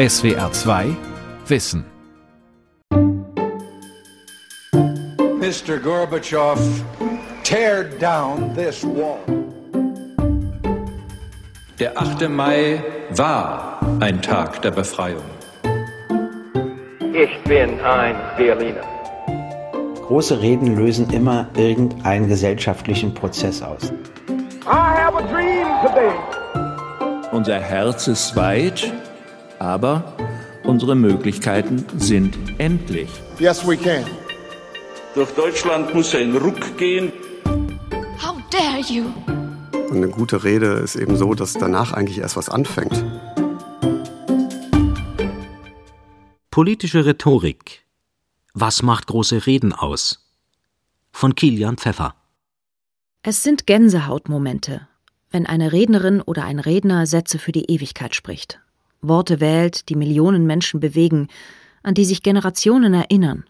SWR 2 Wissen. Mr. Gorbachev, tear down this wall. Der 8. Mai war ein Tag der Befreiung. Ich bin ein Berliner. Große Reden lösen immer irgendeinen gesellschaftlichen Prozess aus. I have a dream today. Unser Herz ist weit, aber unsere Möglichkeiten sind endlich. Yes, we can. Durch Deutschland muss ein Ruck gehen. How dare you? Und eine gute Rede ist eben so, dass danach eigentlich erst was anfängt. Politische Rhetorik. Was macht große Reden aus? Von Kilian Pfeffer. Es sind Gänsehautmomente, wenn eine Rednerin oder ein Redner Sätze für die Ewigkeit spricht. Worte wählt, die Millionen Menschen bewegen, an die sich Generationen erinnern.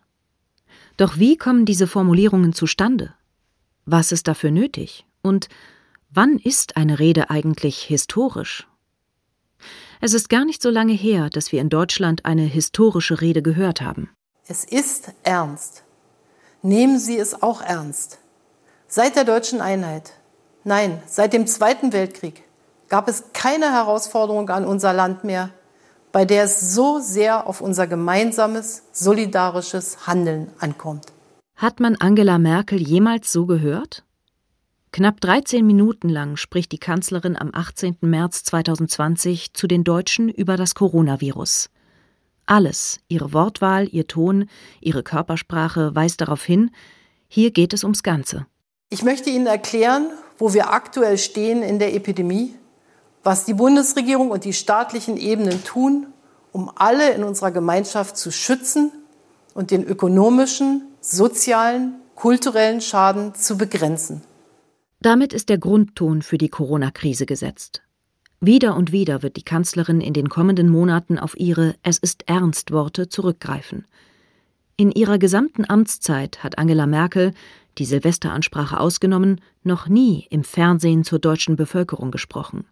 Doch wie kommen diese Formulierungen zustande? Was ist dafür nötig? Und wann ist eine Rede eigentlich historisch? Es ist gar nicht so lange her, dass wir in Deutschland eine historische Rede gehört haben. Es ist ernst. Nehmen Sie es auch ernst. Seit der deutschen Einheit, nein, seit dem Zweiten Weltkrieg gab es keine Herausforderung an unser Land mehr, bei der es so sehr auf unser gemeinsames, solidarisches Handeln ankommt. Hat man Angela Merkel jemals so gehört? Knapp 13 Minuten lang spricht die Kanzlerin am 18. März 2020 zu den Deutschen über das Coronavirus. Alles, ihre Wortwahl, ihr Ton, ihre Körpersprache weist darauf hin, hier geht es ums Ganze. Ich möchte Ihnen erklären, wo wir aktuell stehen in der Epidemie, was die Bundesregierung und die staatlichen Ebenen tun, um alle in unserer Gemeinschaft zu schützen und den ökonomischen, sozialen, kulturellen Schaden zu begrenzen. Damit ist der Grundton für die Corona-Krise gesetzt. Wieder und wieder wird die Kanzlerin in den kommenden Monaten auf ihre Es ist ernst Worte zurückgreifen. In ihrer gesamten Amtszeit hat Angela Merkel, die Silvesteransprache ausgenommen, noch nie im Fernsehen zur deutschen Bevölkerung gesprochen.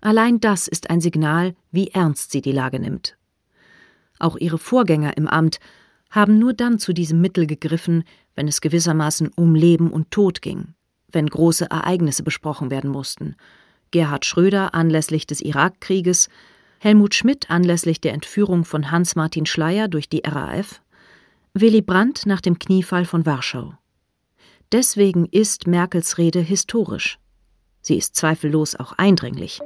Allein das ist ein Signal, wie ernst sie die Lage nimmt. Auch ihre Vorgänger im Amt haben nur dann zu diesem Mittel gegriffen, wenn es gewissermaßen um Leben und Tod ging wenn große Ereignisse besprochen werden mussten. Gerhard Schröder anlässlich des Irakkrieges, Helmut Schmidt anlässlich der Entführung von Hans-Martin Schleyer durch die RAF, Willy Brandt nach dem Kniefall von Warschau. Deswegen ist Merkels Rede historisch. Sie ist zweifellos auch eindringlich.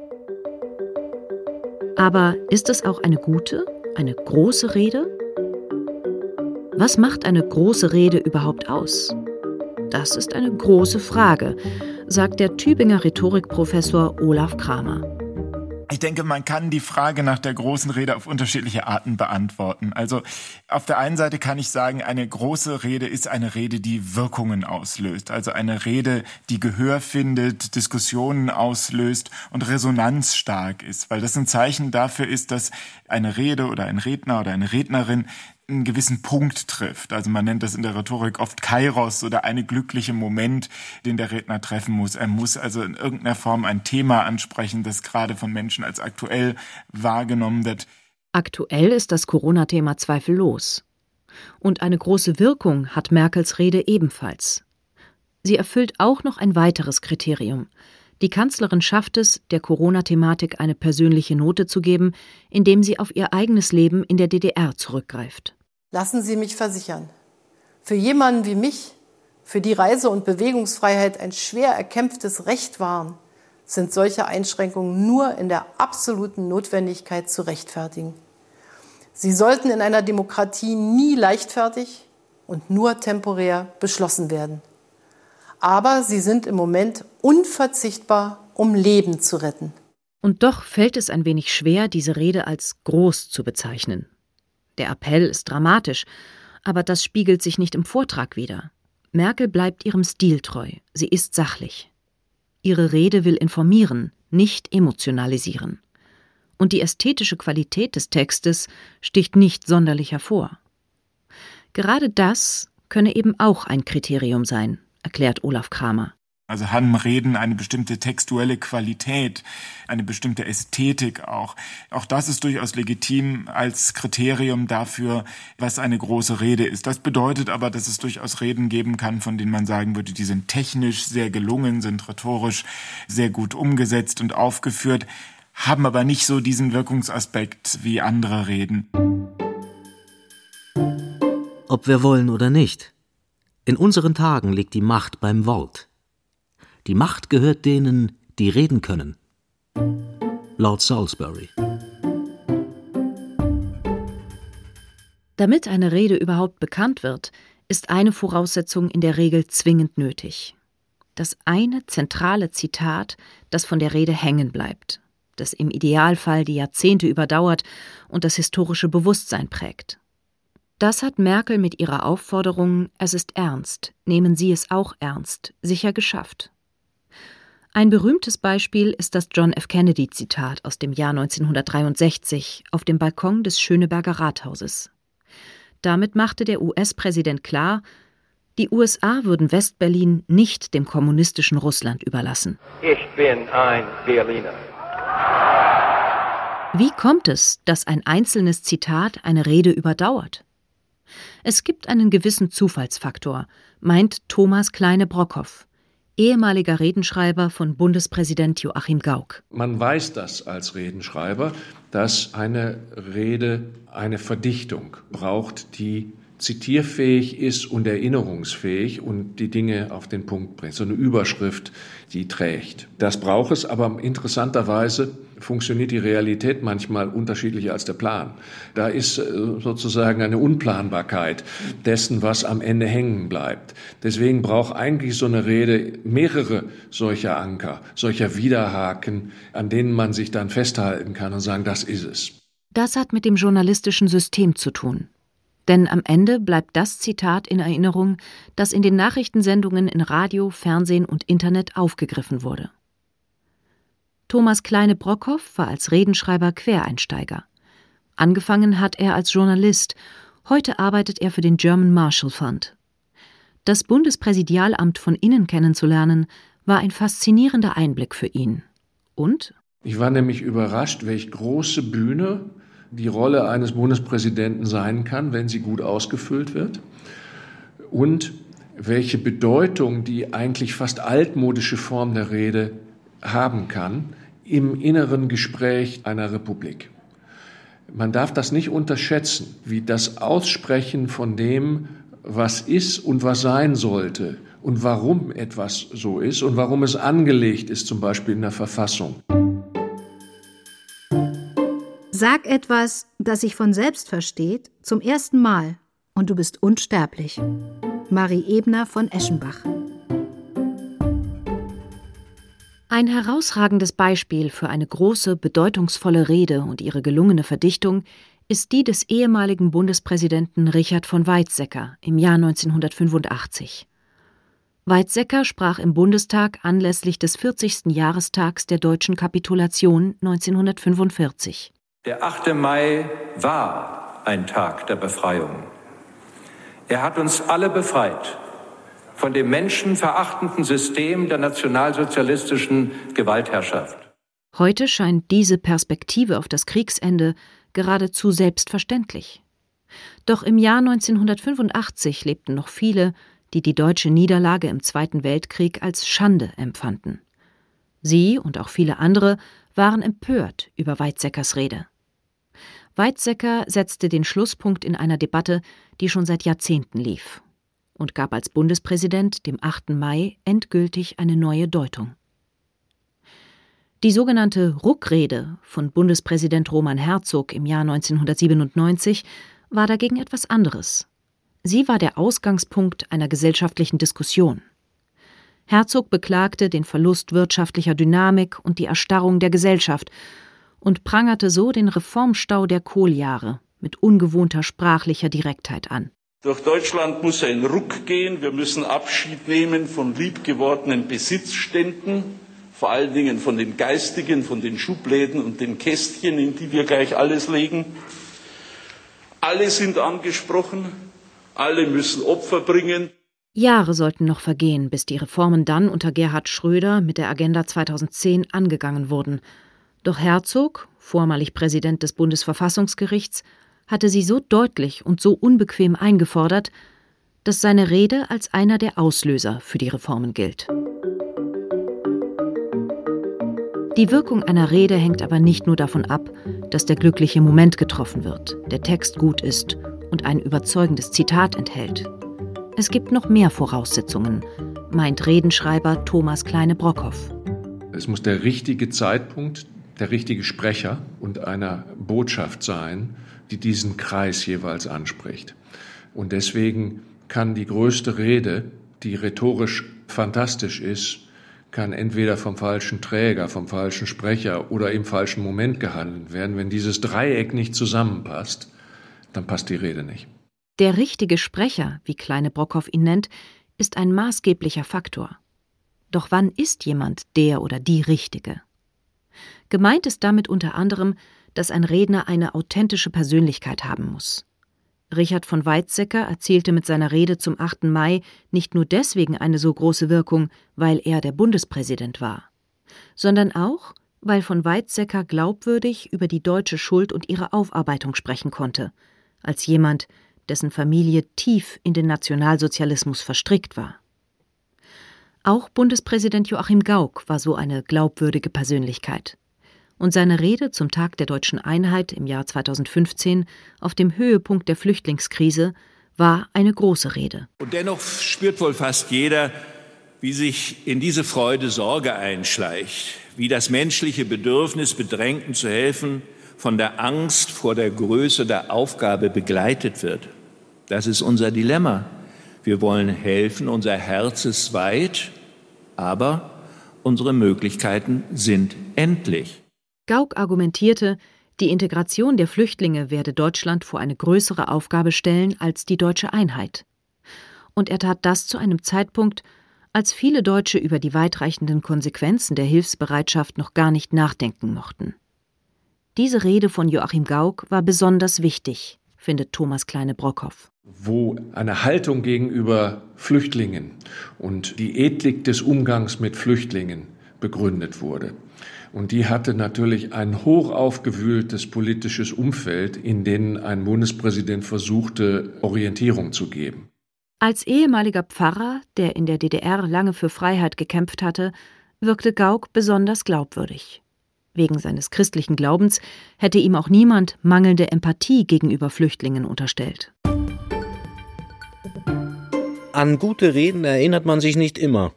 Aber ist es auch eine gute, eine große Rede? Was macht eine große Rede überhaupt aus? Das ist eine große Frage, sagt der Tübinger Rhetorikprofessor Olaf Kramer. Ich denke, man kann die Frage nach der großen Rede auf unterschiedliche Arten beantworten. Also auf der einen Seite kann ich sagen, eine große Rede ist eine Rede, die Wirkungen auslöst. Also eine Rede, die Gehör findet, Diskussionen auslöst und resonanzstark ist. Weil das ein Zeichen dafür ist, dass eine Rede oder ein Redner oder eine Rednerin einen gewissen Punkt trifft. Also man nennt das in der Rhetorik oft Kairos oder eine glückliche Moment, den der Redner treffen muss. Er muss also in irgendeiner Form ein Thema ansprechen, das gerade von Menschen als aktuell wahrgenommen wird. Aktuell ist das Corona-Thema zweifellos. Und eine große Wirkung hat Merkels Rede ebenfalls. Sie erfüllt auch noch ein weiteres Kriterium. Die Kanzlerin schafft es, der Corona-Thematik eine persönliche Note zu geben, indem sie auf ihr eigenes Leben in der DDR zurückgreift. Lassen Sie mich versichern, für jemanden wie mich, für die Reise- und Bewegungsfreiheit ein schwer erkämpftes Recht waren, sind solche Einschränkungen nur in der absoluten Notwendigkeit zu rechtfertigen. Sie sollten in einer Demokratie nie leichtfertig und nur temporär beschlossen werden aber sie sind im Moment unverzichtbar, um Leben zu retten. Und doch fällt es ein wenig schwer, diese Rede als groß zu bezeichnen. Der Appell ist dramatisch, aber das spiegelt sich nicht im Vortrag wider. Merkel bleibt ihrem Stil treu, sie ist sachlich. Ihre Rede will informieren, nicht emotionalisieren. Und die ästhetische Qualität des Textes sticht nicht sonderlich hervor. Gerade das könne eben auch ein Kriterium sein, erklärt Olaf Kramer. Also haben Reden eine bestimmte textuelle Qualität, eine bestimmte Ästhetik auch. Auch das ist durchaus legitim als Kriterium dafür, was eine große Rede ist. Das bedeutet aber, dass es durchaus Reden geben kann, von denen man sagen würde, die sind technisch sehr gelungen, sind rhetorisch sehr gut umgesetzt und aufgeführt, haben aber nicht so diesen Wirkungsaspekt wie andere Reden. Ob wir wollen oder nicht. In unseren Tagen liegt die Macht beim Wort. Die Macht gehört denen, die reden können. Lord Salisbury. Damit eine Rede überhaupt bekannt wird, ist eine Voraussetzung in der Regel zwingend nötig. Das eine zentrale Zitat, das von der Rede hängen bleibt, das im Idealfall die Jahrzehnte überdauert und das historische Bewusstsein prägt. Das hat Merkel mit ihrer Aufforderung Es ist ernst, nehmen Sie es auch ernst, sicher geschafft. Ein berühmtes Beispiel ist das John F. Kennedy-Zitat aus dem Jahr 1963 auf dem Balkon des Schöneberger Rathauses. Damit machte der US-Präsident klar, die USA würden Westberlin nicht dem kommunistischen Russland überlassen. Ich bin ein Berliner. Wie kommt es, dass ein einzelnes Zitat eine Rede überdauert? Es gibt einen gewissen Zufallsfaktor, meint Thomas Kleine-Brockhoff ehemaliger Redenschreiber von Bundespräsident Joachim Gauck. Man weiß das als Redenschreiber, dass eine Rede eine Verdichtung braucht, die zitierfähig ist und erinnerungsfähig und die Dinge auf den Punkt bringt. So eine Überschrift, die trägt. Das braucht es, aber interessanterweise funktioniert die Realität manchmal unterschiedlicher als der Plan. Da ist äh, sozusagen eine Unplanbarkeit dessen, was am Ende hängen bleibt. Deswegen braucht eigentlich so eine Rede mehrere solcher Anker, solcher Widerhaken, an denen man sich dann festhalten kann und sagen, das ist es. Das hat mit dem journalistischen System zu tun. Denn am Ende bleibt das Zitat in Erinnerung, das in den Nachrichtensendungen in Radio, Fernsehen und Internet aufgegriffen wurde. Thomas Kleine-Brockhoff war als Redenschreiber Quereinsteiger. Angefangen hat er als Journalist, heute arbeitet er für den German Marshall Fund. Das Bundespräsidialamt von innen kennenzulernen, war ein faszinierender Einblick für ihn. Und? Ich war nämlich überrascht, welch große Bühne die Rolle eines Bundespräsidenten sein kann, wenn sie gut ausgefüllt wird. Und welche Bedeutung die eigentlich fast altmodische Form der Rede haben kann, im inneren Gespräch einer Republik. Man darf das nicht unterschätzen, wie das Aussprechen von dem, was ist und was sein sollte und warum etwas so ist und warum es angelegt ist, zum Beispiel in der Verfassung. Sag etwas, das sich von selbst versteht, zum ersten Mal und du bist unsterblich. Marie Ebner von Eschenbach. Ein herausragendes Beispiel für eine große, bedeutungsvolle Rede und ihre gelungene Verdichtung ist die des ehemaligen Bundespräsidenten Richard von Weizsäcker im Jahr 1985. Weizsäcker sprach im Bundestag anlässlich des 40. Jahrestags der deutschen Kapitulation 1945. Der 8. Mai war ein Tag der Befreiung. Er hat uns alle befreit von dem menschenverachtenden System der nationalsozialistischen Gewaltherrschaft. Heute scheint diese Perspektive auf das Kriegsende geradezu selbstverständlich. Doch im Jahr 1985 lebten noch viele, die die deutsche Niederlage im Zweiten Weltkrieg als Schande empfanden. Sie und auch viele andere waren empört über Weizsäckers Rede. Weizsäcker setzte den Schlusspunkt in einer Debatte, die schon seit Jahrzehnten lief und gab als Bundespräsident dem 8. Mai endgültig eine neue Deutung. Die sogenannte Ruckrede von Bundespräsident Roman Herzog im Jahr 1997 war dagegen etwas anderes. Sie war der Ausgangspunkt einer gesellschaftlichen Diskussion. Herzog beklagte den Verlust wirtschaftlicher Dynamik und die Erstarrung der Gesellschaft und prangerte so den Reformstau der Kohljahre mit ungewohnter sprachlicher Direktheit an. Durch Deutschland muss ein Ruck gehen. Wir müssen Abschied nehmen von liebgewordenen Besitzständen, vor allen Dingen von den geistigen, von den Schubläden und den Kästchen, in die wir gleich alles legen. Alle sind angesprochen, alle müssen Opfer bringen. Jahre sollten noch vergehen, bis die Reformen dann unter Gerhard Schröder mit der Agenda 2010 angegangen wurden. Doch Herzog, vormalig Präsident des Bundesverfassungsgerichts, hatte sie so deutlich und so unbequem eingefordert, dass seine Rede als einer der Auslöser für die Reformen gilt. Die Wirkung einer Rede hängt aber nicht nur davon ab, dass der glückliche Moment getroffen wird, der Text gut ist und ein überzeugendes Zitat enthält. Es gibt noch mehr Voraussetzungen, meint Redenschreiber Thomas Kleine-Brockhoff. Es muss der richtige Zeitpunkt, der richtige Sprecher und einer Botschaft sein, die diesen Kreis jeweils anspricht. Und deswegen kann die größte Rede, die rhetorisch fantastisch ist, kann entweder vom falschen Träger, vom falschen Sprecher oder im falschen Moment gehandelt werden. Wenn dieses Dreieck nicht zusammenpasst, dann passt die Rede nicht. Der richtige Sprecher, wie Kleine Brockhoff ihn nennt, ist ein maßgeblicher Faktor. Doch wann ist jemand der oder die Richtige? Gemeint ist damit unter anderem, dass ein Redner eine authentische Persönlichkeit haben muss. Richard von Weizsäcker erzielte mit seiner Rede zum 8. Mai nicht nur deswegen eine so große Wirkung, weil er der Bundespräsident war, sondern auch, weil von Weizsäcker glaubwürdig über die deutsche Schuld und ihre Aufarbeitung sprechen konnte, als jemand, dessen Familie tief in den Nationalsozialismus verstrickt war. Auch Bundespräsident Joachim Gauck war so eine glaubwürdige Persönlichkeit und seine Rede zum Tag der deutschen Einheit im Jahr 2015 auf dem Höhepunkt der Flüchtlingskrise war eine große Rede. Und dennoch spürt wohl fast jeder, wie sich in diese Freude Sorge einschleicht, wie das menschliche Bedürfnis, Bedrängten zu helfen, von der Angst vor der Größe der Aufgabe begleitet wird. Das ist unser Dilemma. Wir wollen helfen, unser Herz ist weit, aber unsere Möglichkeiten sind endlich. Gauck argumentierte, die Integration der Flüchtlinge werde Deutschland vor eine größere Aufgabe stellen als die deutsche Einheit. Und er tat das zu einem Zeitpunkt, als viele Deutsche über die weitreichenden Konsequenzen der Hilfsbereitschaft noch gar nicht nachdenken mochten. Diese Rede von Joachim Gauck war besonders wichtig, findet Thomas Kleine-Brockhoff. Wo eine Haltung gegenüber Flüchtlingen und die Ethik des Umgangs mit Flüchtlingen begründet wurde. Und die hatte natürlich ein hoch aufgewühltes politisches Umfeld, in dem ein Bundespräsident versuchte, Orientierung zu geben. Als ehemaliger Pfarrer, der in der DDR lange für Freiheit gekämpft hatte, wirkte Gauck besonders glaubwürdig. Wegen seines christlichen Glaubens hätte ihm auch niemand mangelnde Empathie gegenüber Flüchtlingen unterstellt. An gute Reden erinnert man sich nicht immer.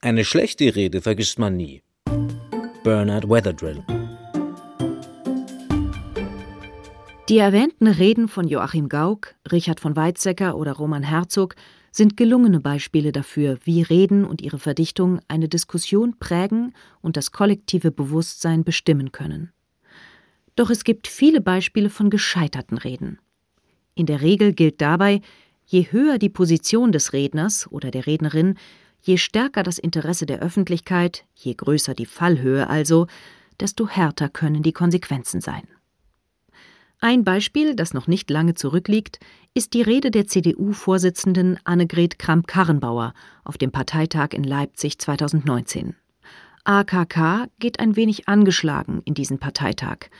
Eine schlechte Rede vergisst man nie. Bernard Weatherdrill. Die erwähnten Reden von Joachim Gauck, Richard von Weizsäcker oder Roman Herzog sind gelungene Beispiele dafür, wie Reden und ihre Verdichtung eine Diskussion prägen und das kollektive Bewusstsein bestimmen können. Doch es gibt viele Beispiele von gescheiterten Reden. In der Regel gilt dabei, je höher die Position des Redners oder der Rednerin, Je stärker das Interesse der Öffentlichkeit, je größer die Fallhöhe also, desto härter können die Konsequenzen sein. Ein Beispiel, das noch nicht lange zurückliegt, ist die Rede der CDU-Vorsitzenden Annegret Kramp-Karrenbauer auf dem Parteitag in Leipzig 2019. AKK geht ein wenig angeschlagen in diesen Parteitag.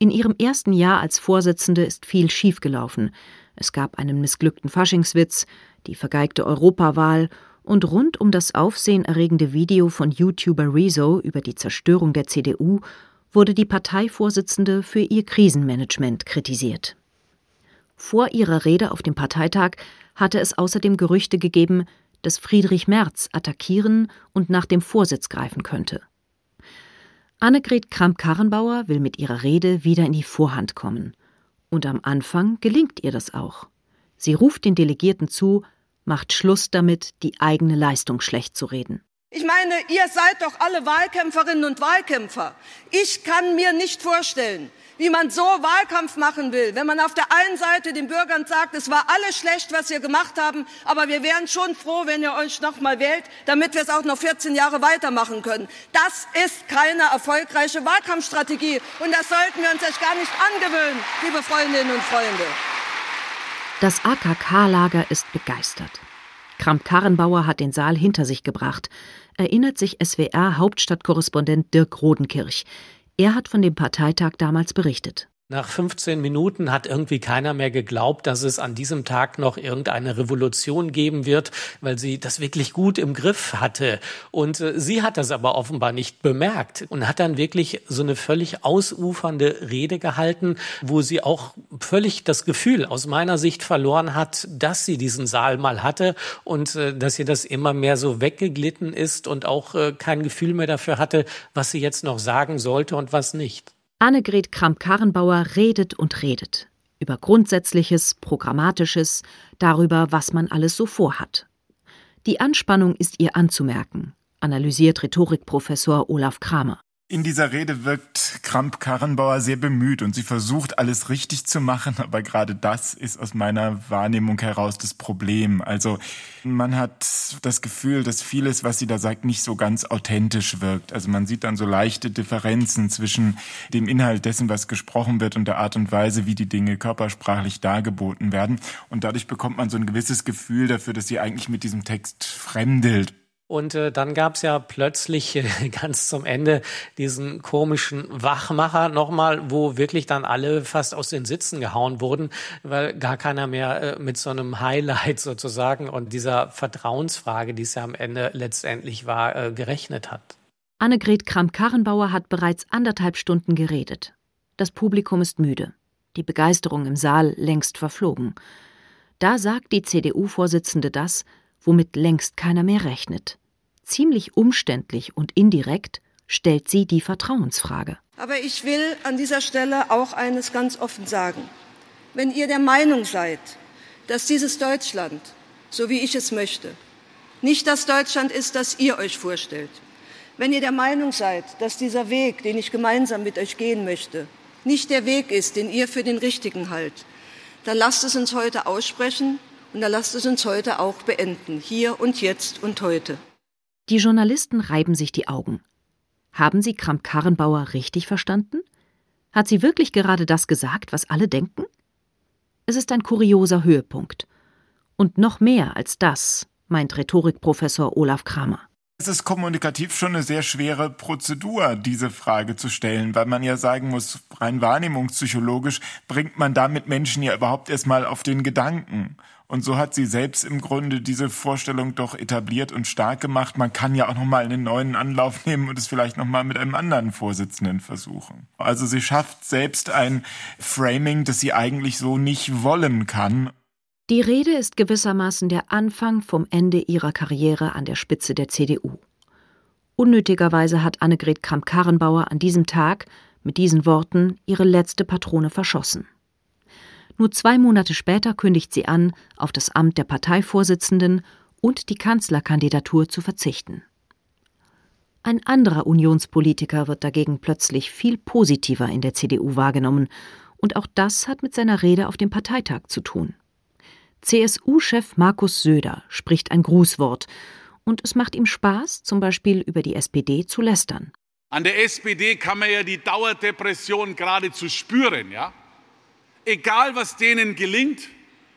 In ihrem ersten Jahr als Vorsitzende ist viel schiefgelaufen. Es gab einen missglückten Faschingswitz, die vergeigte Europawahl und rund um das aufsehenerregende Video von YouTuber Rezo über die Zerstörung der CDU wurde die Parteivorsitzende für ihr Krisenmanagement kritisiert. Vor ihrer Rede auf dem Parteitag hatte es außerdem Gerüchte gegeben, dass Friedrich Merz attackieren und nach dem Vorsitz greifen könnte. Annegret Kramp-Karrenbauer will mit ihrer Rede wieder in die Vorhand kommen. Und am Anfang gelingt ihr das auch. Sie ruft den Delegierten zu, macht Schluss damit, die eigene Leistung schlecht zu reden. Ich meine, ihr seid doch alle Wahlkämpferinnen und Wahlkämpfer. Ich kann mir nicht vorstellen, wie man so Wahlkampf machen will, wenn man auf der einen Seite den Bürgern sagt, es war alles schlecht, was wir gemacht haben, aber wir wären schon froh, wenn ihr euch noch mal wählt, damit wir es auch noch 14 Jahre weitermachen können. Das ist keine erfolgreiche Wahlkampfstrategie und das sollten wir uns echt gar nicht angewöhnen, liebe Freundinnen und Freunde. Das AKK-Lager ist begeistert. Kramp-Karrenbauer hat den Saal hinter sich gebracht, erinnert sich SWR-Hauptstadtkorrespondent Dirk Rodenkirch. Er hat von dem Parteitag damals berichtet. Nach 15 Minuten hat irgendwie keiner mehr geglaubt, dass es an diesem Tag noch irgendeine Revolution geben wird, weil sie das wirklich gut im Griff hatte. Und äh, sie hat das aber offenbar nicht bemerkt und hat dann wirklich so eine völlig ausufernde Rede gehalten, wo sie auch völlig das Gefühl aus meiner Sicht verloren hat, dass sie diesen Saal mal hatte und äh, dass ihr das immer mehr so weggeglitten ist und auch äh, kein Gefühl mehr dafür hatte, was sie jetzt noch sagen sollte und was nicht. Annegret Kramp-Karrenbauer redet und redet. Über Grundsätzliches, Programmatisches, darüber, was man alles so vorhat. Die Anspannung ist ihr anzumerken, analysiert Rhetorikprofessor Olaf Kramer. In dieser Rede wirkt Kramp-Karrenbauer sehr bemüht und sie versucht, alles richtig zu machen, aber gerade das ist aus meiner Wahrnehmung heraus das Problem. Also man hat das Gefühl, dass vieles, was sie da sagt, nicht so ganz authentisch wirkt. Also man sieht dann so leichte Differenzen zwischen dem Inhalt dessen, was gesprochen wird und der Art und Weise, wie die Dinge körpersprachlich dargeboten werden. Und dadurch bekommt man so ein gewisses Gefühl dafür, dass sie eigentlich mit diesem Text fremdelt. Und äh, dann gab's ja plötzlich äh, ganz zum Ende diesen komischen Wachmacher nochmal, wo wirklich dann alle fast aus den Sitzen gehauen wurden, weil gar keiner mehr äh, mit so einem Highlight sozusagen und dieser Vertrauensfrage, die es ja am Ende letztendlich war, äh, gerechnet hat. Annegret Kramp-Karrenbauer hat bereits anderthalb Stunden geredet. Das Publikum ist müde. Die Begeisterung im Saal längst verflogen. Da sagt die CDU-Vorsitzende das, womit längst keiner mehr rechnet. Ziemlich umständlich und indirekt stellt sie die Vertrauensfrage. Aber ich will an dieser Stelle auch eines ganz offen sagen. Wenn ihr der Meinung seid, dass dieses Deutschland, so wie ich es möchte, nicht das Deutschland ist, das ihr euch vorstellt, wenn ihr der Meinung seid, dass dieser Weg, den ich gemeinsam mit euch gehen möchte, nicht der Weg ist, den ihr für den richtigen haltet, dann lasst es uns heute aussprechen und dann lasst es uns heute auch beenden, hier und jetzt und heute. Die Journalisten reiben sich die Augen. Haben sie Kramp-Karrenbauer richtig verstanden? Hat sie wirklich gerade das gesagt, was alle denken? Es ist ein kurioser Höhepunkt. Und noch mehr als das, meint Rhetorikprofessor Olaf Kramer. Es ist kommunikativ schon eine sehr schwere Prozedur, diese Frage zu stellen, weil man ja sagen muss, rein wahrnehmungspsychologisch bringt man damit Menschen ja überhaupt erstmal auf den Gedanken. Und so hat sie selbst im Grunde diese Vorstellung doch etabliert und stark gemacht. Man kann ja auch nochmal einen neuen Anlauf nehmen und es vielleicht nochmal mit einem anderen Vorsitzenden versuchen. Also sie schafft selbst ein Framing, das sie eigentlich so nicht wollen kann. Die Rede ist gewissermaßen der Anfang vom Ende ihrer Karriere an der Spitze der CDU. Unnötigerweise hat Annegret Kramp-Karrenbauer an diesem Tag mit diesen Worten ihre letzte Patrone verschossen. Nur zwei Monate später kündigt sie an, auf das Amt der Parteivorsitzenden und die Kanzlerkandidatur zu verzichten. Ein anderer Unionspolitiker wird dagegen plötzlich viel positiver in der CDU wahrgenommen, und auch das hat mit seiner Rede auf dem Parteitag zu tun. CSU-Chef Markus Söder spricht ein Grußwort, und es macht ihm Spaß, zum Beispiel über die SPD zu lästern. An der SPD kann man ja die Dauerdepression geradezu spüren, ja? Egal was denen gelingt,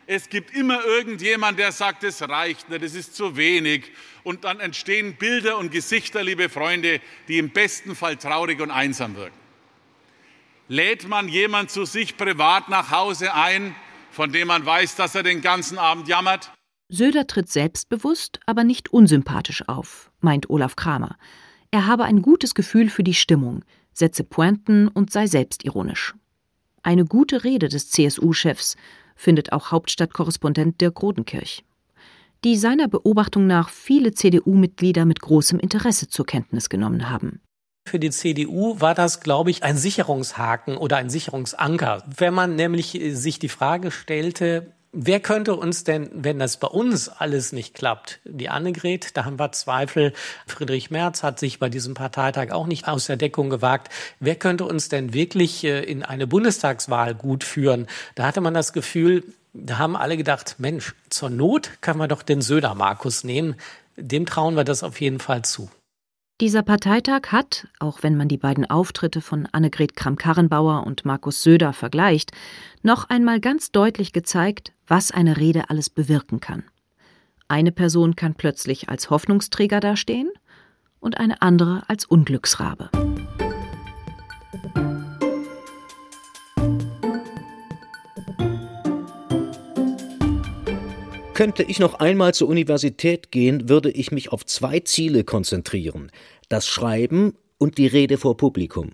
es gibt immer irgendjemand, der sagt, es reicht nicht, es ist zu wenig. Und dann entstehen Bilder und Gesichter, liebe Freunde, die im besten Fall traurig und einsam wirken. Lädt man jemand zu sich privat nach Hause ein, von dem man weiß, dass er den ganzen Abend jammert? Söder tritt selbstbewusst, aber nicht unsympathisch auf, meint Olaf Kramer. Er habe ein gutes Gefühl für die Stimmung, setze Pointen und sei selbstironisch. Eine gute Rede des CSU-Chefs, findet auch Hauptstadtkorrespondent Dirk Rodenkirch, die seiner Beobachtung nach viele CDU-Mitglieder mit großem Interesse zur Kenntnis genommen haben. Für die CDU war das, glaube ich, ein Sicherungshaken oder ein Sicherungsanker. Wenn man nämlich sich die Frage stellte, Wer könnte uns denn, wenn das bei uns alles nicht klappt, die Annegret, da haben wir Zweifel, Friedrich Merz hat sich bei diesem Parteitag auch nicht aus der Deckung gewagt, wer könnte uns denn wirklich äh, in eine Bundestagswahl gut führen? Da hatte man das Gefühl, da haben alle gedacht, Mensch, zur Not kann man doch den Söder-Markus nehmen, dem trauen wir das auf jeden Fall zu. Dieser Parteitag hat, auch wenn man die beiden Auftritte von Annegret Kramp-Karrenbauer und Markus Söder vergleicht, noch einmal ganz deutlich gezeigt, was eine Rede alles bewirken kann. Eine Person kann plötzlich als Hoffnungsträger dastehen und eine andere als Unglücksrabe. Könnte ich noch einmal zur Universität gehen, würde ich mich auf zwei Ziele konzentrieren das Schreiben und die Rede vor Publikum.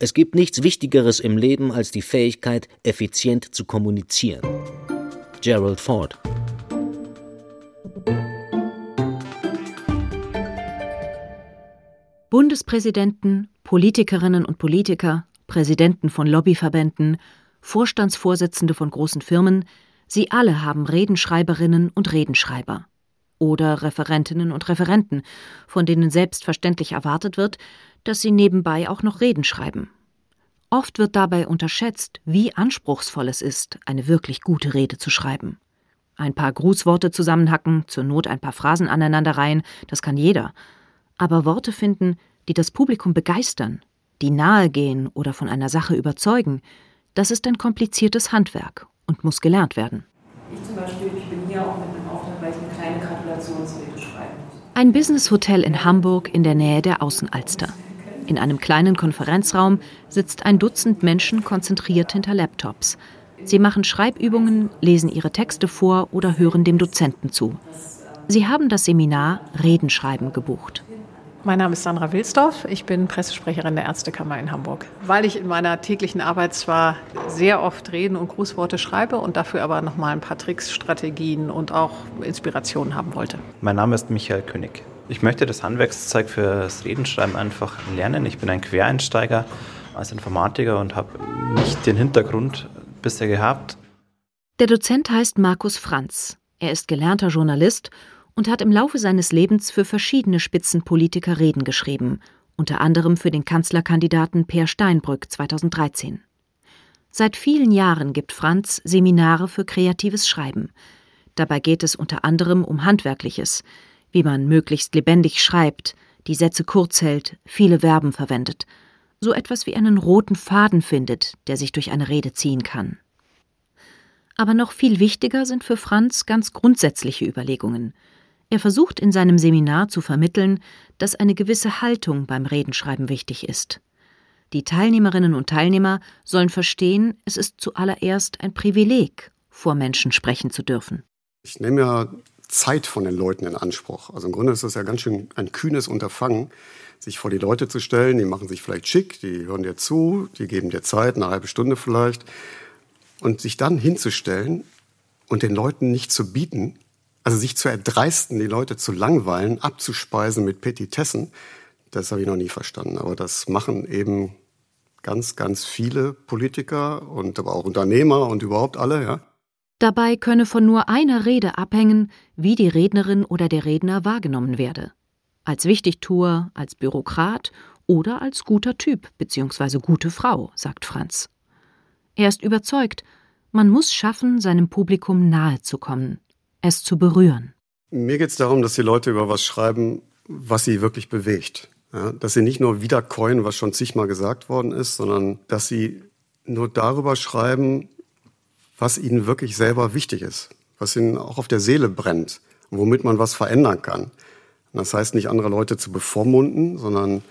Es gibt nichts Wichtigeres im Leben als die Fähigkeit, effizient zu kommunizieren. Gerald Ford Bundespräsidenten, Politikerinnen und Politiker, Präsidenten von Lobbyverbänden, Vorstandsvorsitzende von großen Firmen, Sie alle haben Redenschreiberinnen und Redenschreiber oder Referentinnen und Referenten, von denen selbstverständlich erwartet wird, dass sie nebenbei auch noch Reden schreiben. Oft wird dabei unterschätzt, wie anspruchsvoll es ist, eine wirklich gute Rede zu schreiben. Ein paar Grußworte zusammenhacken, zur Not ein paar Phrasen aneinanderreihen, das kann jeder. Aber Worte finden, die das Publikum begeistern, die nahegehen oder von einer Sache überzeugen, das ist ein kompliziertes Handwerk und muss gelernt werden. Ich zum Beispiel, ich bin hier auch mit einem Auftrag, weil ich eine kleine Gratulationsrede schreiben muss. Ein Business-Hotel in Hamburg in der Nähe der Außenalster. In einem kleinen Konferenzraum sitzt ein Dutzend Menschen konzentriert hinter Laptops. Sie machen Schreibübungen, lesen ihre Texte vor oder hören dem Dozenten zu. Sie haben das Seminar Redenschreiben gebucht. Mein Name ist Sandra Wilsdorf. Ich bin Pressesprecherin der Ärztekammer in Hamburg. Weil ich in meiner täglichen Arbeit zwar sehr oft Reden und Grußworte schreibe und dafür aber noch mal ein paar Tricks, Strategien und auch Inspirationen haben wollte. Mein Name ist Michael König. Ich möchte das Handwerkszeug fürs Redenschreiben einfach lernen. Ich bin ein Quereinsteiger als Informatiker und habe nicht den Hintergrund bisher gehabt. Der Dozent heißt Markus Franz. Er ist gelernter Journalist und hat im Laufe seines Lebens für verschiedene Spitzenpolitiker Reden geschrieben, unter anderem für den Kanzlerkandidaten Peer Steinbrück 2013. Seit vielen Jahren gibt Franz Seminare für kreatives Schreiben. Dabei geht es unter anderem um Handwerkliches, wie man möglichst lebendig schreibt, die Sätze kurz hält, viele Verben verwendet, so etwas wie einen roten Faden findet, der sich durch eine Rede ziehen kann. Aber noch viel wichtiger sind für Franz ganz grundsätzliche Überlegungen. Er versucht in seinem Seminar zu vermitteln, dass eine gewisse Haltung beim Redenschreiben wichtig ist. Die Teilnehmerinnen und Teilnehmer sollen verstehen, es ist zuallererst ein Privileg, vor Menschen sprechen zu dürfen. Ich nehme ja Zeit von den Leuten in Anspruch. Also im Grunde ist es ja ganz schön ein kühnes Unterfangen, sich vor die Leute zu stellen. Die machen sich vielleicht schick, die hören dir zu, die geben dir Zeit, eine halbe Stunde vielleicht. Und sich dann hinzustellen und den Leuten nicht zu bieten, also sich zu erdreisten, die Leute zu langweilen, abzuspeisen mit Petitessen, das habe ich noch nie verstanden. Aber das machen eben ganz, ganz viele Politiker und aber auch Unternehmer und überhaupt alle, ja. Dabei könne von nur einer Rede abhängen, wie die Rednerin oder der Redner wahrgenommen werde. Als Wichtigtuer, als Bürokrat oder als guter Typ bzw. gute Frau, sagt Franz. Er ist überzeugt, man muss schaffen, seinem Publikum nahe zu kommen es zu berühren. Mir geht es darum, dass die Leute über was schreiben, was sie wirklich bewegt. Ja, dass sie nicht nur wiederkäuen, was schon zigmal gesagt worden ist, sondern dass sie nur darüber schreiben, was ihnen wirklich selber wichtig ist, was ihnen auch auf der Seele brennt, womit man was verändern kann. das heißt nicht andere Leute zu bevormunden, sondern